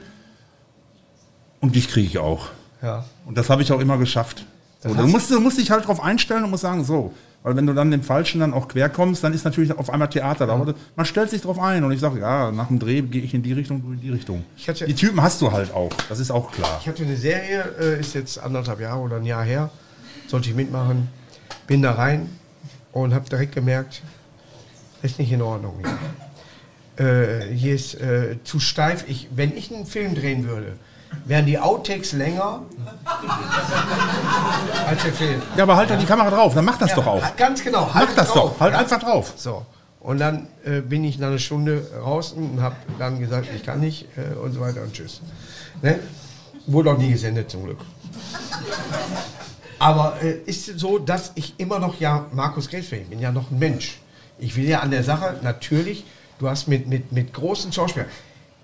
Und dich kriege ich auch. Ja. Und das habe ich auch immer geschafft. So, du, musst, du musst dich halt darauf einstellen und musst sagen, so. Weil wenn du dann dem Falschen dann auch quer kommst, dann ist natürlich auf einmal Theater da. Aber man stellt sich darauf ein und ich sage, ja, nach dem Dreh gehe ich in die Richtung, du in die Richtung. Ich hatte- die Typen hast du halt auch, das ist auch klar. Ich hatte eine Serie, äh, ist jetzt anderthalb Jahre oder ein Jahr her, sollte ich mitmachen, bin da rein und habe direkt gemerkt, ist nicht in Ordnung hier. Äh, hier ist äh, zu steif. Ich, wenn ich einen Film drehen würde, wären die Outtakes länger als der Film. Ja, aber halt doch die Kamera drauf, dann mach das doch auch. Ganz genau. Mach das drauf, doch, halt ja. einfach drauf. So. Und dann äh, bin ich nach einer Stunde draußen und habe dann gesagt, ich kann nicht äh, und so weiter und tschüss. Ne? Wurde auch nie gesendet zum Glück. Aber äh, ist so, dass ich immer noch ja Markus. Ich bin ja noch ein Mensch. Ich will ja an der Sache natürlich, du hast mit, mit, mit großen Schauspielern.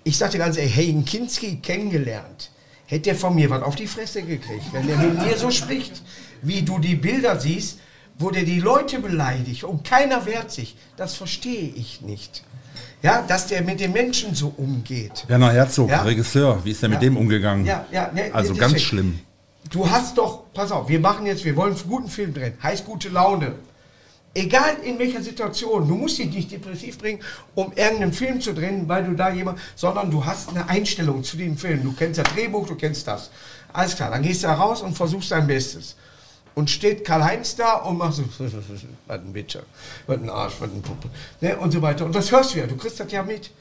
Ich sagte ganz ehrlich, Hagen Kinski kennengelernt. Hätte er von mir was auf die Fresse gekriegt, wenn er mit mir so spricht, wie du die Bilder siehst, wo der die Leute beleidigt und keiner wehrt sich. Das verstehe ich nicht. Ja, dass der mit den Menschen so umgeht. Werner Herzog, Ja. Regisseur, wie ist der mit Ja. dem umgegangen? Ja, ja, ne, also deswegen. ganz schlimm. Du hast doch, pass auf, wir machen jetzt, wir wollen einen guten Film drehen, heißt gute Laune. Egal in welcher Situation, du musst dich nicht depressiv bringen, um irgendeinen Film zu drehen, weil du da jemand, sondern du hast eine Einstellung zu dem Film. Du kennst das Drehbuch, du kennst das. Alles klar, dann gehst du da raus und versuchst dein Bestes. Und steht Karl-Heinz da und macht so, was ein Bitcher, was ein Arsch, was ein Puppe, ne, und so weiter. Und das hörst du ja, du kriegst das ja mit.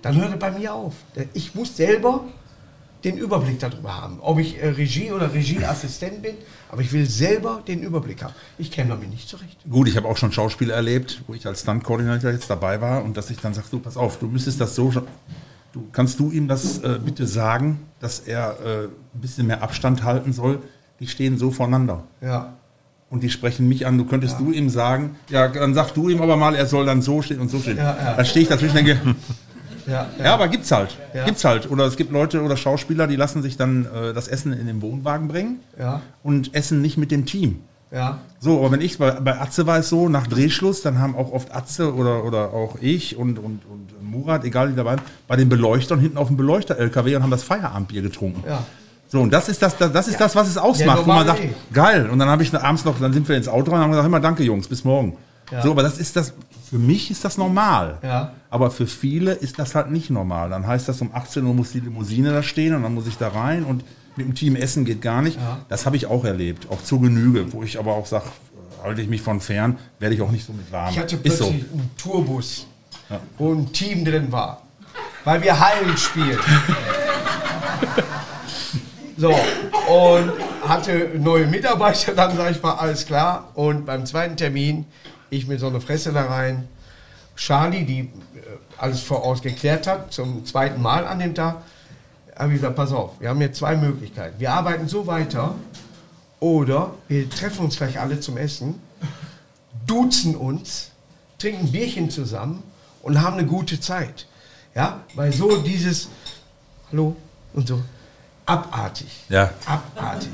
Dann hört er bei mir auf. Ich muss selber den Überblick darüber haben. Ob ich äh, Regie oder Regieassistent bin, aber ich will selber den Überblick haben. Ich käme damit nicht zurecht. Gut, ich habe auch schon Schauspiele erlebt, wo ich als Stunt-Koordinator jetzt dabei war und dass ich dann sage, du, pass auf, du müsstest das so, du, kannst du ihm das äh, bitte sagen, dass er äh, ein bisschen mehr Abstand halten soll? Die stehen so voneinander. Ja. Und die sprechen mich an. Du könntest du ihm sagen, ja, dann sag du ihm aber mal, er soll dann so stehen und so stehen. Ja, ja. Da stehe ich dazwischen und denke, Ja, ja, aber gibt's halt. Ja. Gibt's halt. Oder es gibt Leute oder Schauspieler, die lassen sich dann äh, das Essen in den Wohnwagen bringen Ja. und essen nicht mit dem Team. ja. So, aber wenn ich, bei, bei Atze war es so, nach Drehschluss, dann haben auch oft Atze oder, oder auch ich und, und, und Murat, egal wie dabei, waren, bei den Beleuchtern hinten auf dem Beleuchter-LKW und haben das Feierabendbier getrunken. Ja. So, und das ist das, das, das, ist das was es ausmacht, wo man sagt, geil. Und dann habe ich abends noch, dann sind wir ins Auto und haben gesagt, immer danke Jungs, bis morgen. Ja. So, aber das ist das, für mich ist das normal. Ja. Aber für viele ist das halt nicht normal. Dann heißt das, um 18 Uhr muss die Limousine da stehen und dann muss ich da rein und mit dem Team essen geht gar nicht. Ja. Das habe ich auch erlebt, auch zur Genüge, wo ich aber auch sage, halte ich mich von fern, werde ich auch nicht so mit warm. Ich hatte ist so. plötzlich einen Tourbus, wo ein Team drin war, weil wir Hallen spielen. so, und hatte neue Mitarbeiter, dann sage ich mal, alles klar. Und beim zweiten Termin, ich mit so einer Fresse da rein, Charlie, die äh, alles voraus geklärt hat, zum zweiten Mal an dem Tag, habe ich gesagt, pass auf, wir haben jetzt zwei Möglichkeiten. Wir arbeiten so weiter oder wir treffen uns gleich alle zum Essen, duzen uns, trinken ein Bierchen zusammen und haben eine gute Zeit. Ja, weil so dieses Hallo und so abartig. Ja. Abartig.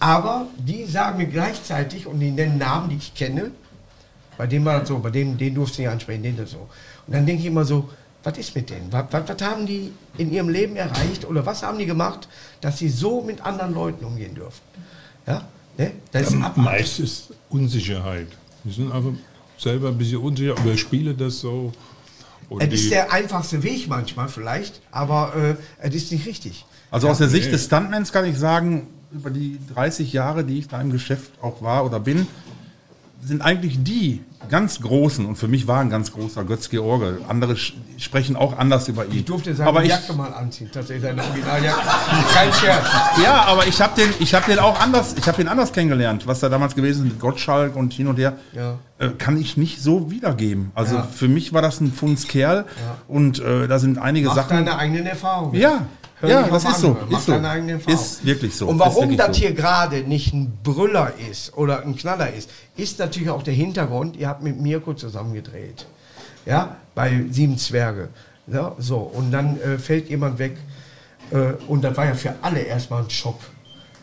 Aber die sagen mir gleichzeitig und die nennen Namen, die ich kenne. Bei dem war das so, bei dem, den durfte ich nicht ansprechen, den das so. Und dann denke ich immer so, was ist mit denen? Was, was, was haben die in ihrem Leben erreicht oder was haben die gemacht, dass sie so mit anderen Leuten umgehen dürfen? Ja? Ne? Das ist. Meist ist Unsicherheit. Die sind einfach selber ein bisschen unsicher, aber spiele das so. Es ist der einfachste Weg manchmal vielleicht, aber äh, es ist nicht richtig. Also aus der Sicht nee. des Stuntmans kann ich sagen, über die 30 Jahre, die ich da im Geschäft auch war oder bin, sind eigentlich die ganz großen, und für mich war ein ganz großer Götz George. Andere sprechen auch anders über ihn. Ich durfte seine aber ich, Jacke mal anziehen, tatsächlich seine Originaljacke. Kein Scherz. Ja, aber ich habe den, ich hab den auch anders, ich habe ihn anders kennengelernt, was da damals gewesen ist mit Gottschalk und hin und her, Ja. äh, kann ich nicht so wiedergeben. Also Ja. für mich war das ein Fundskerl und äh, da sind einige Mach Sachen. deine eigenen Erfahrungen. Ja, Hör ja, das ist so, ist so. Ist wirklich so. Und warum das so. hier gerade nicht ein Brüller ist oder ein Knaller ist, ist natürlich auch der Hintergrund. Ihr habt mit Mirko zusammen gedreht. Ja, bei Sieben Zwerge. Ja, so, und dann äh, fällt jemand weg. Äh, und das war ja für alle erstmal ein Schock.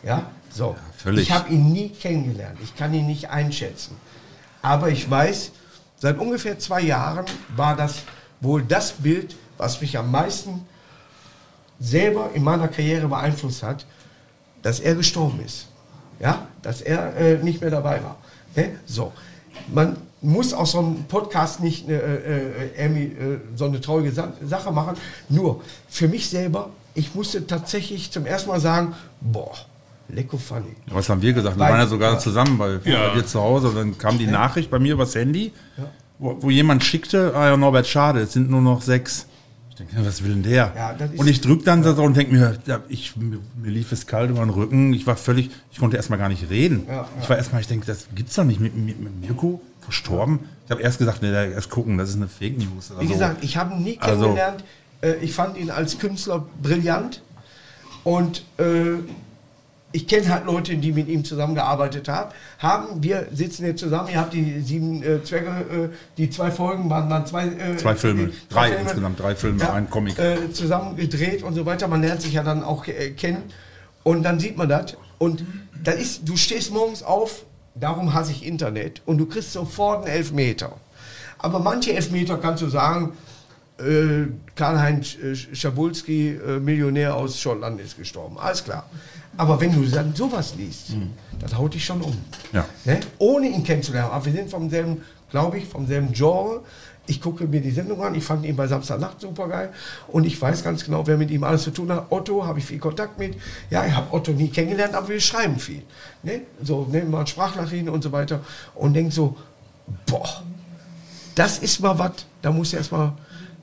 Ja, so. völlig. Ich habe ihn nie kennengelernt. Ich kann ihn nicht einschätzen. Aber ich weiß, seit ungefähr zwei Jahren war das wohl das Bild, was mich am meisten selber in meiner Karriere beeinflusst hat, dass er gestorben ist. Ja, dass er äh, nicht mehr dabei war. Ne? So. Man muss aus so einem Podcast nicht äh, äh, irgendwie, äh, so eine traurige Sa Sache machen. Nur für mich selber, ich musste tatsächlich zum ersten Mal sagen, boah, lecko funny. Was haben wir gesagt? Wir waren ja sogar ja. zusammen bei, Ja. bei dir zu Hause. Und dann kam die Nachricht bei mir übers Handy, wo, wo jemand schickte, ah ja, Norbert, schade, es sind nur noch sechs. Ich denke, was will denn der? Ja, und ich drück dann so und denke mir, ja, ich, mir, mir lief es kalt über den Rücken. Ich war völlig, ich konnte erstmal gar nicht reden. Ja, Ich war erstmal, ich denke, das gibt's doch nicht mit, mit, mit Mirko verstorben. Ich habe erst gesagt, nee, erst gucken, das ist eine Fake News. Wie so. gesagt, ich habe ihn nie Also- kennengelernt. Äh, ich fand ihn als Künstler brillant. Und äh, ich kenne halt Leute, die mit ihm zusammengearbeitet haben. haben. Wir sitzen jetzt zusammen. Ihr habt die sieben äh, Zwerge, äh, die zwei Folgen waren dann zwei. Äh, Zwei Filme. die- Drei insgesamt, drei Filme, ein Comic. Äh, zusammen gedreht und so weiter. Man lernt sich ja dann auch äh, kennen. Und dann sieht man das. Und das ist, du stehst morgens auf, darum hasse ich Internet, und du kriegst sofort einen Elfmeter. Aber manche Elfmeter kannst du sagen, äh, Karl-Heinz äh, Schabulski, äh, Millionär aus Schottland, ist gestorben. Alles klar. Aber wenn du dann sowas liest, das haut dich schon um. Ja. Ne? Ohne ihn kennenzulernen. Aber wir sind vom selben glaube ich, vom selben Genre. Ich gucke mir die Sendung an, ich fand ihn bei Samstagnacht super geil und ich weiß ganz genau, wer mit ihm alles zu tun hat. Otto habe ich viel Kontakt mit. Ja, ich habe Otto nie kennengelernt, aber wir schreiben viel. Ne? So, nehmen wir Sprachnachrichten und so weiter und denken so, boah, das ist mal was, da muss erst mal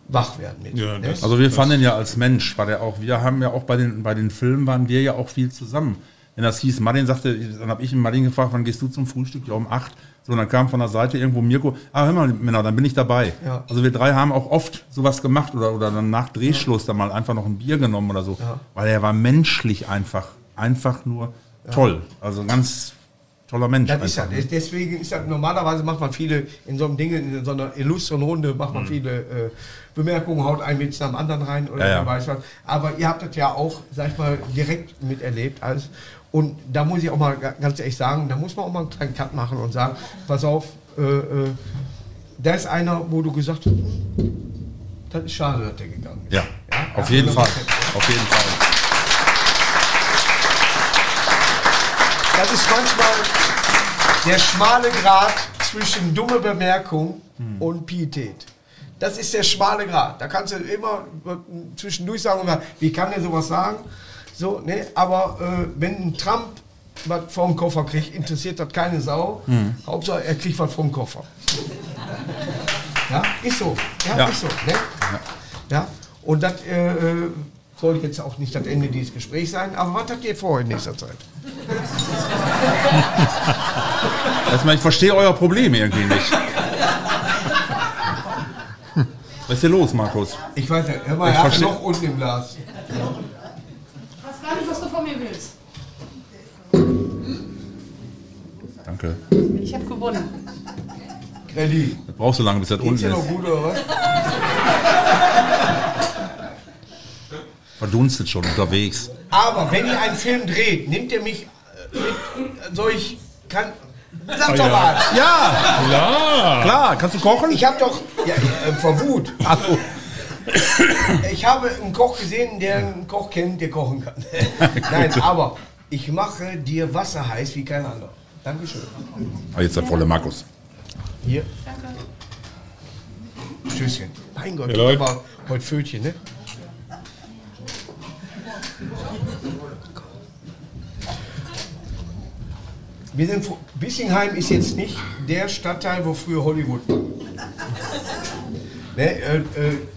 wach werden mit. Ja, ne? Also wir fanden ja als Mensch, war der auch, wir haben ja auch bei den, bei den Filmen waren wir ja auch viel zusammen. Wenn das hieß, Martin sagte, dann habe ich ihn Martin gefragt, wann gehst du zum Frühstück? Ja, um acht. So, und dann kam von der Seite irgendwo Mirko, ah, hör mal, Männer, dann bin ich dabei. Ja. Also wir drei haben auch oft sowas gemacht oder, oder dann nach Drehschluss dann mal einfach noch ein Bier genommen oder so. Weil er war menschlich einfach, einfach nur toll. Also ganz toller Mensch. Das ist ja, ne? deswegen ist ja normalerweise macht man viele in so einem Ding, in so einer illustren Runde macht man viele äh, Bemerkungen, haut einen mit am anderen rein oder Ja, ja. weiß was. Aber ihr habt das ja auch, sag ich mal, direkt miterlebt alles. Und da muss ich auch mal ga- ganz ehrlich sagen, da muss man auch mal einen kleinen Cut machen und sagen, pass auf, äh, äh, da ist einer, wo du gesagt hast, das ist schade, dass der gegangen ist. Ja, auf jeden Fall. Auf jeden Fall. Das ist manchmal der schmale Grat zwischen dumme Bemerkung und Pietät. Das ist der schmale Grat. Da kannst du immer zwischendurch sagen, wie kann der sowas sagen? So, ne? Aber äh, wenn ein Trump was vom Koffer kriegt, interessiert das keine Sau. Hauptsache, er kriegt was vom Koffer. Ja, ist so. Ja, Ja. ist so. Ne? Ja. Und das äh, äh, soll jetzt auch nicht das Ende dieses Gesprächs sein. Aber was habt ihr vor in nächster Zeit? Erstmal, ich verstehe euer Problem irgendwie nicht. Was ist hier los, Markus? Ich weiß nicht, hör mal, Ich er hat noch unten im Glas. Ich weiß gar nicht, was du von mir willst. Danke. Ich habe gewonnen. Grelli. Das brauchst du lange, bis das unten noch ist. gut oder was? Verdunstet schon unterwegs. Aber wenn ihr einen Film dreht, nehmt ihr mich äh, mit, soll ich, kann, sag Ah, doch ja. mal. Ja, Klar! klar. Kannst du kochen? Ich habe doch, ja, äh, vor Wut. Hallo. Ich habe einen Koch gesehen, der einen Koch kennt, der kochen kann. Nein, aber ich mache dir Wasser heiß wie kein anderer. Dankeschön. Ah, jetzt der volle Markus. Hier. Tschüsschen. Mein Gott, Ja, Leute. aber heute Fötchen, ne? Wir sind Bissingheim ist jetzt nicht der Stadtteil, wo früher Hollywood war. Ne, äh, äh,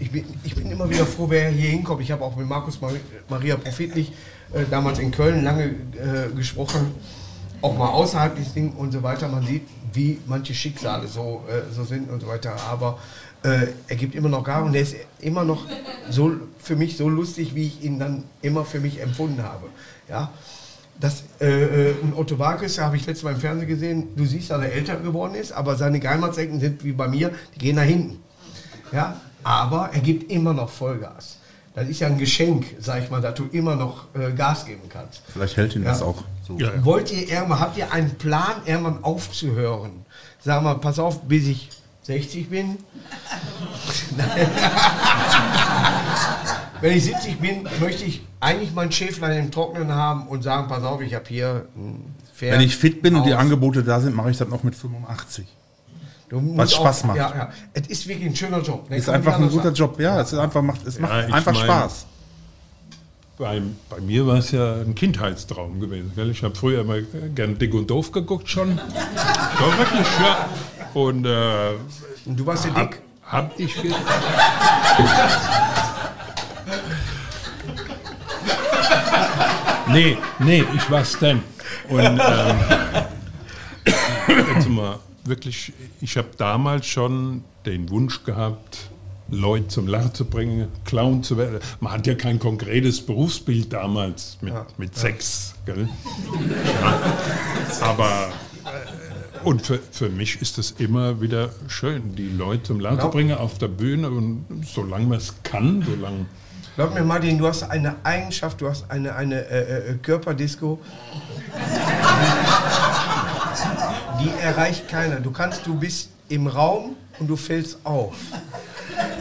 ich, bin, ich bin immer wieder froh, wer hier hinkommt. Ich habe auch mit Markus Mar Maria Profitlich äh, damals in Köln lange äh, gesprochen, auch mal außerhalb des Ding und so weiter. Man sieht, wie manche Schicksale so, äh, so sind und so weiter. Aber äh, er gibt immer noch Gar und er ist immer noch so für mich so lustig, wie ich ihn dann immer für mich empfunden habe. Ja. Das, äh, äh, ein Otto Walkes, habe ich letztes Mal im Fernsehen gesehen, du siehst, dass er älter geworden ist, aber seine Geheimratsecken sind wie bei mir, die gehen nach hinten. Ja, aber er gibt immer noch Vollgas. Das ist ja ein Geschenk, sag ich mal, dass du immer noch äh, Gas geben kannst. Vielleicht hält ihn das Ja. auch so. Ja, ja. Wollt ihr irgendwann, habt ihr einen Plan, irgendwann aufzuhören? Sag mal, pass auf, bis ich 60 bin. Wenn ich 70 bin, möchte ich eigentlich mein Schäflein im Trocknen haben und sagen, pass auf, ich habe hier ein Pferd. Wenn ich fit bin und die. Angebote da sind, mache ich das noch mit 85. Du musst was Spaß macht. Ja, ja. Es ist wirklich ein schöner Job. ne? Ist Kann einfach ein guter anders Job. Ja, es ist einfach macht, es macht ich einfach mein- Spaß. Bei, bei mir war es ja ein Kindheitstraum gewesen. Gell? Ich habe früher immer gern Dick und Doof geguckt schon. Doch wirklich, ja. Und äh, sagen. Und du warst ja hab, dick. hab ich. nee, nee, ich war Stan. Und ähm, jetzt mal wirklich, ich habe damals schon den Wunsch gehabt, Leute zum Lachen zu bringen, Clown zu werden. Man hat ja kein konkretes Berufsbild damals mit, mit Sex. Gell? Ja. Aber äh, und für, für mich ist es immer wieder schön, die Leute zum Lachen zu bringen auf der Bühne und solange man es kann, solange Glaub mir, Martin, du hast eine Eigenschaft, du hast eine, eine äh, äh, Körperdisco. Die erreicht keiner. Du kannst, du bist im Raum und du fällst auf.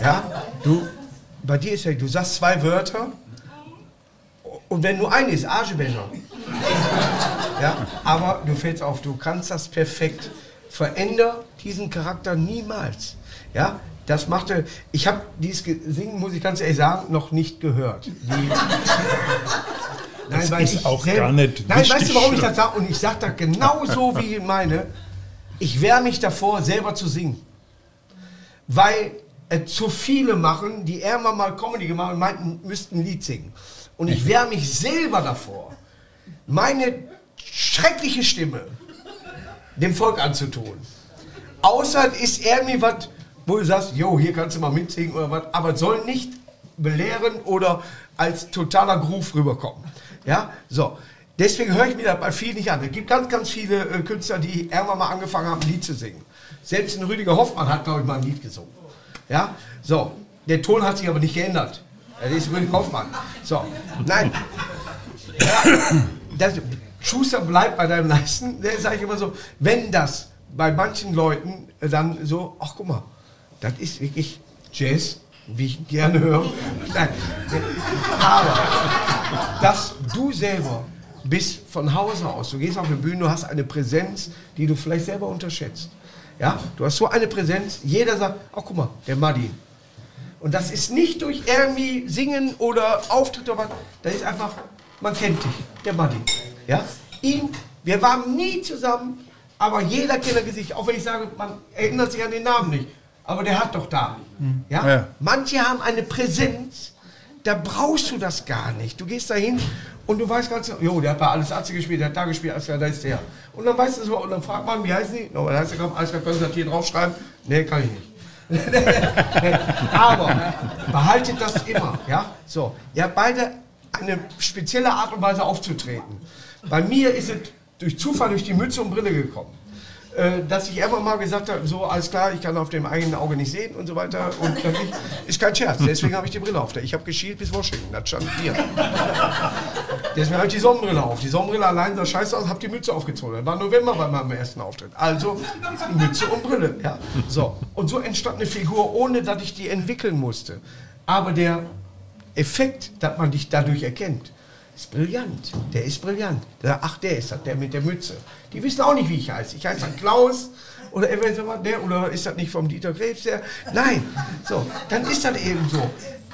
Ja, du, bei dir ist ja, du sagst zwei Wörter und wenn nur eine ist, Arschebänder. Ja, aber du fällst auf, du kannst das perfekt. veränder diesen Charakter niemals. Ja, das machte, ich habe dieses Ge- Singen, muss ich ganz ehrlich sagen, noch nicht gehört. Die, Das weil ist ich auch selber- gar nicht Nein, weißt du, warum ich das sage? Und ich sage das genau so, wie ich meine. Ich wehre mich davor, selber zu singen. Weil äh, zu viele machen, die irgendwann mal Comedy gemacht haben, meinten, müssten ein Lied singen. Und ich wehre mich selber davor, meine schreckliche Stimme dem Volk anzutun. Außer ist irgendwie was, wo du sagst, jo, hier kannst du mal mitsingen oder was, aber es soll nicht belehren oder als totaler Groove rüberkommen. Ja, so. Deswegen höre ich mir das bei vielen nicht an. Es gibt ganz, ganz viele äh, Künstler, die irgendwann mal angefangen haben, ein Lied zu singen. Selbst ein Rüdiger Hoffmann hat, glaube ich, mal ein Lied gesungen. Ja, so. Der Ton hat sich aber nicht geändert. Das ist Rüdiger Hoffmann. So, nein. Ja, das, Schuster bleibt bei deinem Leisten. Der sage ich immer so, wenn das bei manchen Leuten äh, dann so, ach guck mal, das ist wirklich Jazz, wie ich gerne höre. Nein, aber dass du selber bist von Hause aus, du gehst auf die Bühne, du hast eine Präsenz, die du vielleicht selber unterschätzt. Ja, du hast so eine Präsenz, jeder sagt, ach guck mal, der Muddy, und das ist nicht durch irgendwie Singen oder Auftritt oder was. Das ist einfach, man kennt dich, der Buddy. Ja? Ihn, wir waren nie zusammen, aber jeder kennt das Gesicht. Auch wenn ich sage, man erinnert sich an den Namen nicht. Aber der hat doch da. Ja? Ja. Manche haben eine Präsenz, da brauchst du das gar nicht. Du gehst da hin und du weißt ganz genau, jo, der hat bei Alles Atze gespielt, der hat da gespielt, alles klar, da ist der. Und dann weißt du so, und dann fragt man, wie heißen die? No, da heißt der, alles klar, können Sie das hier draufschreiben? Nee, kann ich nicht. Aber behaltet das immer, ja? So, ihr habt beide eine spezielle Art und Weise aufzutreten. Bei mir ist es durch Zufall durch die Mütze und Brille gekommen. Äh, dass ich irgendwann mal gesagt habe, so alles klar, ich kann auf dem eigenen Auge nicht sehen und so weiter. Und ich, ist kein Scherz, deswegen habe ich die Brille auf. Ich habe geschielt bis Washington, das stand hier. Deswegen habe ich die Sonnenbrille auf. Die Sonnenbrille allein sah scheiße aus, habe die Mütze aufgezogen. Das war November bei meinem ersten Auftritt. Also Mütze und Brille. Ja. So. Und so entstand eine Figur, ohne dass ich die entwickeln musste. Aber der Effekt, dass man dich dadurch erkennt, ist brillant. Der ist brillant. Der, ach, der ist das, der mit der Mütze. Die wissen auch nicht, wie ich heiße. Ich heiße dann Klaus oder eventuell was, der, oder ist das nicht vom Dieter Krebs der? Nein. So, dann ist das eben so.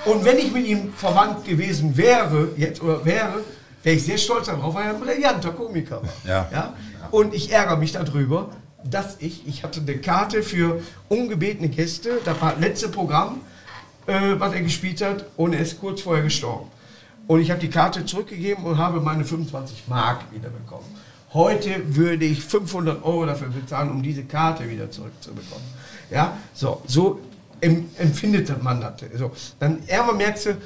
Und wenn ich mit ihm verwandt gewesen wäre, jetzt oder wäre, wäre ich sehr stolz darauf, weil er ein brillanter Komiker war. Ja. Ja? Und ich ärgere mich darüber, dass ich, ich hatte eine Karte für ungebetene Gäste, das war das letzte Programm, äh, was er gespielt hat, und er ist kurz vorher gestorben. Und ich habe die Karte zurückgegeben und habe meine 25 Mark wieder bekommen. Heute würde ich 500 Euro dafür bezahlen, um diese Karte wieder zurückzubekommen. Ja, so, so em, empfindet man das. So, dann irgendwann merkst du,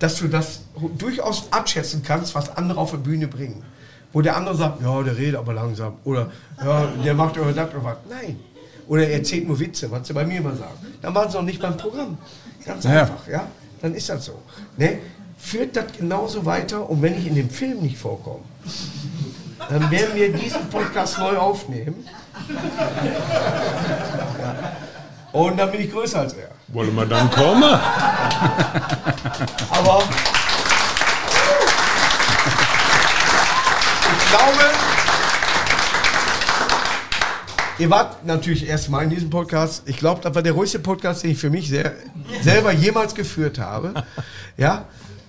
dass du das durchaus abschätzen kannst, was andere auf der Bühne bringen. Wo der andere sagt, ja, der redet aber langsam. Oder, ja, der macht über das oder was. Nein. Oder er erzählt nur Witze, was sie bei mir immer sagen. Dann waren sie noch nicht beim Programm. Ganz Ja. einfach, ja. Dann ist das so. Ne? Führt das genauso weiter und wenn ich in dem Film nicht vorkomme, dann werden wir diesen Podcast neu aufnehmen. Ja. Und dann bin ich größer als er. Wollen wir dann kommen? Aber ich glaube, ihr wart natürlich erstmal in diesem Podcast. Ich glaube, das war der ruhigste Podcast, den ich für mich sehr, selber jemals geführt habe. Ja.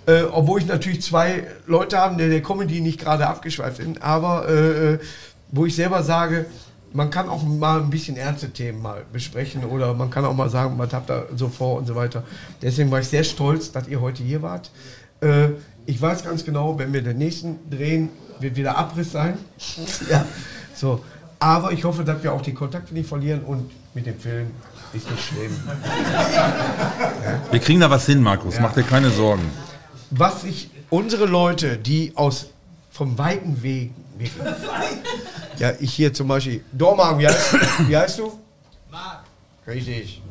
Äh, obwohl ich natürlich zwei Leute habe, die der Comedy nicht gerade abgeschweift sind, aber äh, wo ich selber sage, man kann auch mal ein bisschen ernste Themen mal besprechen oder man kann auch mal sagen, was habt ihr so vor und so weiter. Deswegen war ich sehr stolz, dass ihr heute hier wart. Äh, ich weiß ganz genau, wenn wir den nächsten drehen, wird wieder Abriss sein. ja, so. Aber ich hoffe, dass wir auch die Kontakte nicht verlieren und mit dem Film ist nicht schlimm. Wir kriegen da was hin, Markus. Ja. Mach dir keine Sorgen. Was ich unsere Leute, die aus vom weiten Weg, Weg ja, ich hier zum Beispiel, Dormagen, wie heißt, wie heißt du? Marc. Richtig.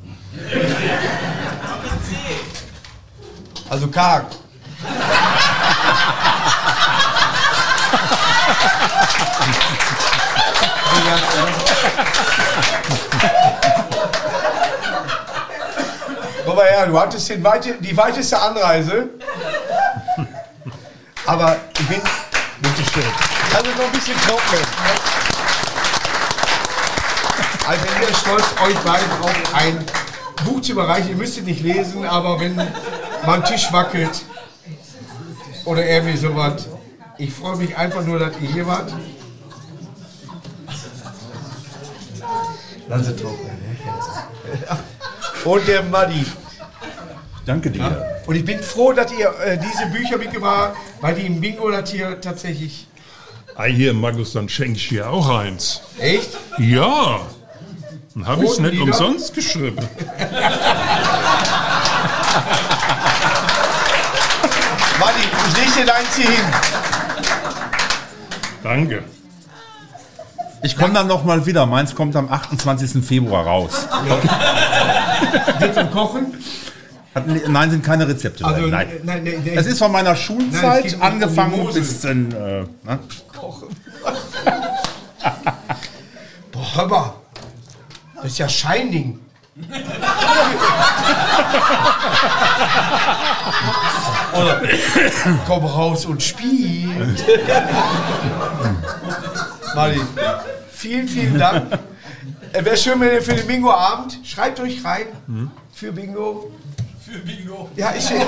Also karg. Komm mal her, du hattest den weite, die weiteste Anreise. Aber ich bin. Bitte schön. Also noch ein bisschen trocknen. Also bin sehr stolz, euch beiden auf ein Buch zu überreichen. Ihr müsst es nicht lesen, aber wenn mein Tisch wackelt oder irgendwie sowas, ich freue mich einfach nur, dass ihr hier wart. Lass es trocknen. ne? Und der Muddy. Danke dir. Und ich bin froh, dass ihr äh, diese Bücher mitgebracht habt, weil die im Bingo das hier tatsächlich. Ei, hier, Markus, dann schenke ich dir auch eins. Echt? Ja. Dann habe ich es nicht Lieder? umsonst geschrieben. Muddy, ich deins hier hin. Danke. Ich komme dann noch mal wieder. Meins kommt am 28. Februar raus. Geht zum Kochen? Hat, nein, sind keine Rezepte. Also, drin, nein. nein, nein, nein, Es ist von meiner Schulzeit um- um angefangen Mosel. bis in. Äh, ne? Kochen. Boah, hör mal. Das ist ja Shining. Oder komm raus und spiel. Mali, vielen, vielen Dank. Äh, Wäre schön, wenn ihr für den Bingo-Abend, schreibt euch rein für Bingo. Für Bingo. Ja, ich sehe.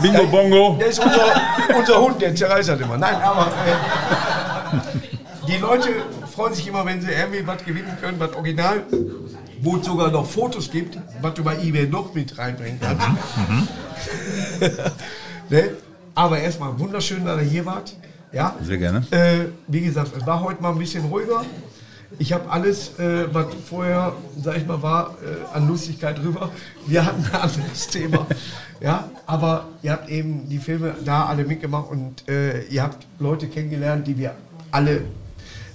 Bingo Bongo. Der ist unser, unser Hund, der zerreißt das immer. Nein, aber äh, die Leute freuen sich immer, wenn sie irgendwie was gewinnen können, was original, wo es sogar noch Fotos gibt, was du bei eBay noch mit reinbringen kannst. ne? Aber erstmal wunderschön, dass ihr hier wart. Ja? Sehr gerne. Äh, wie gesagt, es war heute mal ein bisschen ruhiger. Ich habe alles, äh, was vorher, sag ich mal, war, äh, an Lustigkeit drüber. Wir hatten ein anderes Thema. Ja, aber ihr habt eben die Filme da alle mitgemacht und äh, ihr habt Leute kennengelernt, die wir alle,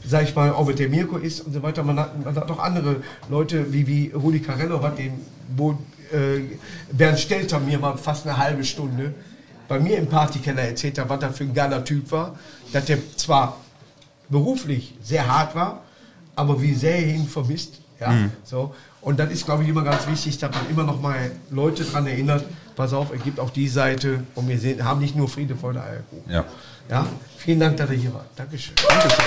sag ich mal, auch mit der Mirko ist und so weiter. Man hat, man hat auch andere Leute wie, wie Rudi Carello, hat den, wo äh, Bernd Stelter mir mal fast eine halbe Stunde bei mir im Partykeller erzählt hat, was er für ein geiler Typ war. Dass der zwar beruflich sehr hart war, aber wie sehr er ihn vermisst. Ja, so. Und dann ist, glaube ich, immer ganz wichtig, dass man immer noch mal Leute daran erinnert, pass auf, es gibt auch die Seite und wir sehen, haben nicht nur Friede, Freude, Eierkuchen. Ja. Ja, vielen Dank, dass ihr hier wart. Dankeschön. Dankeschön.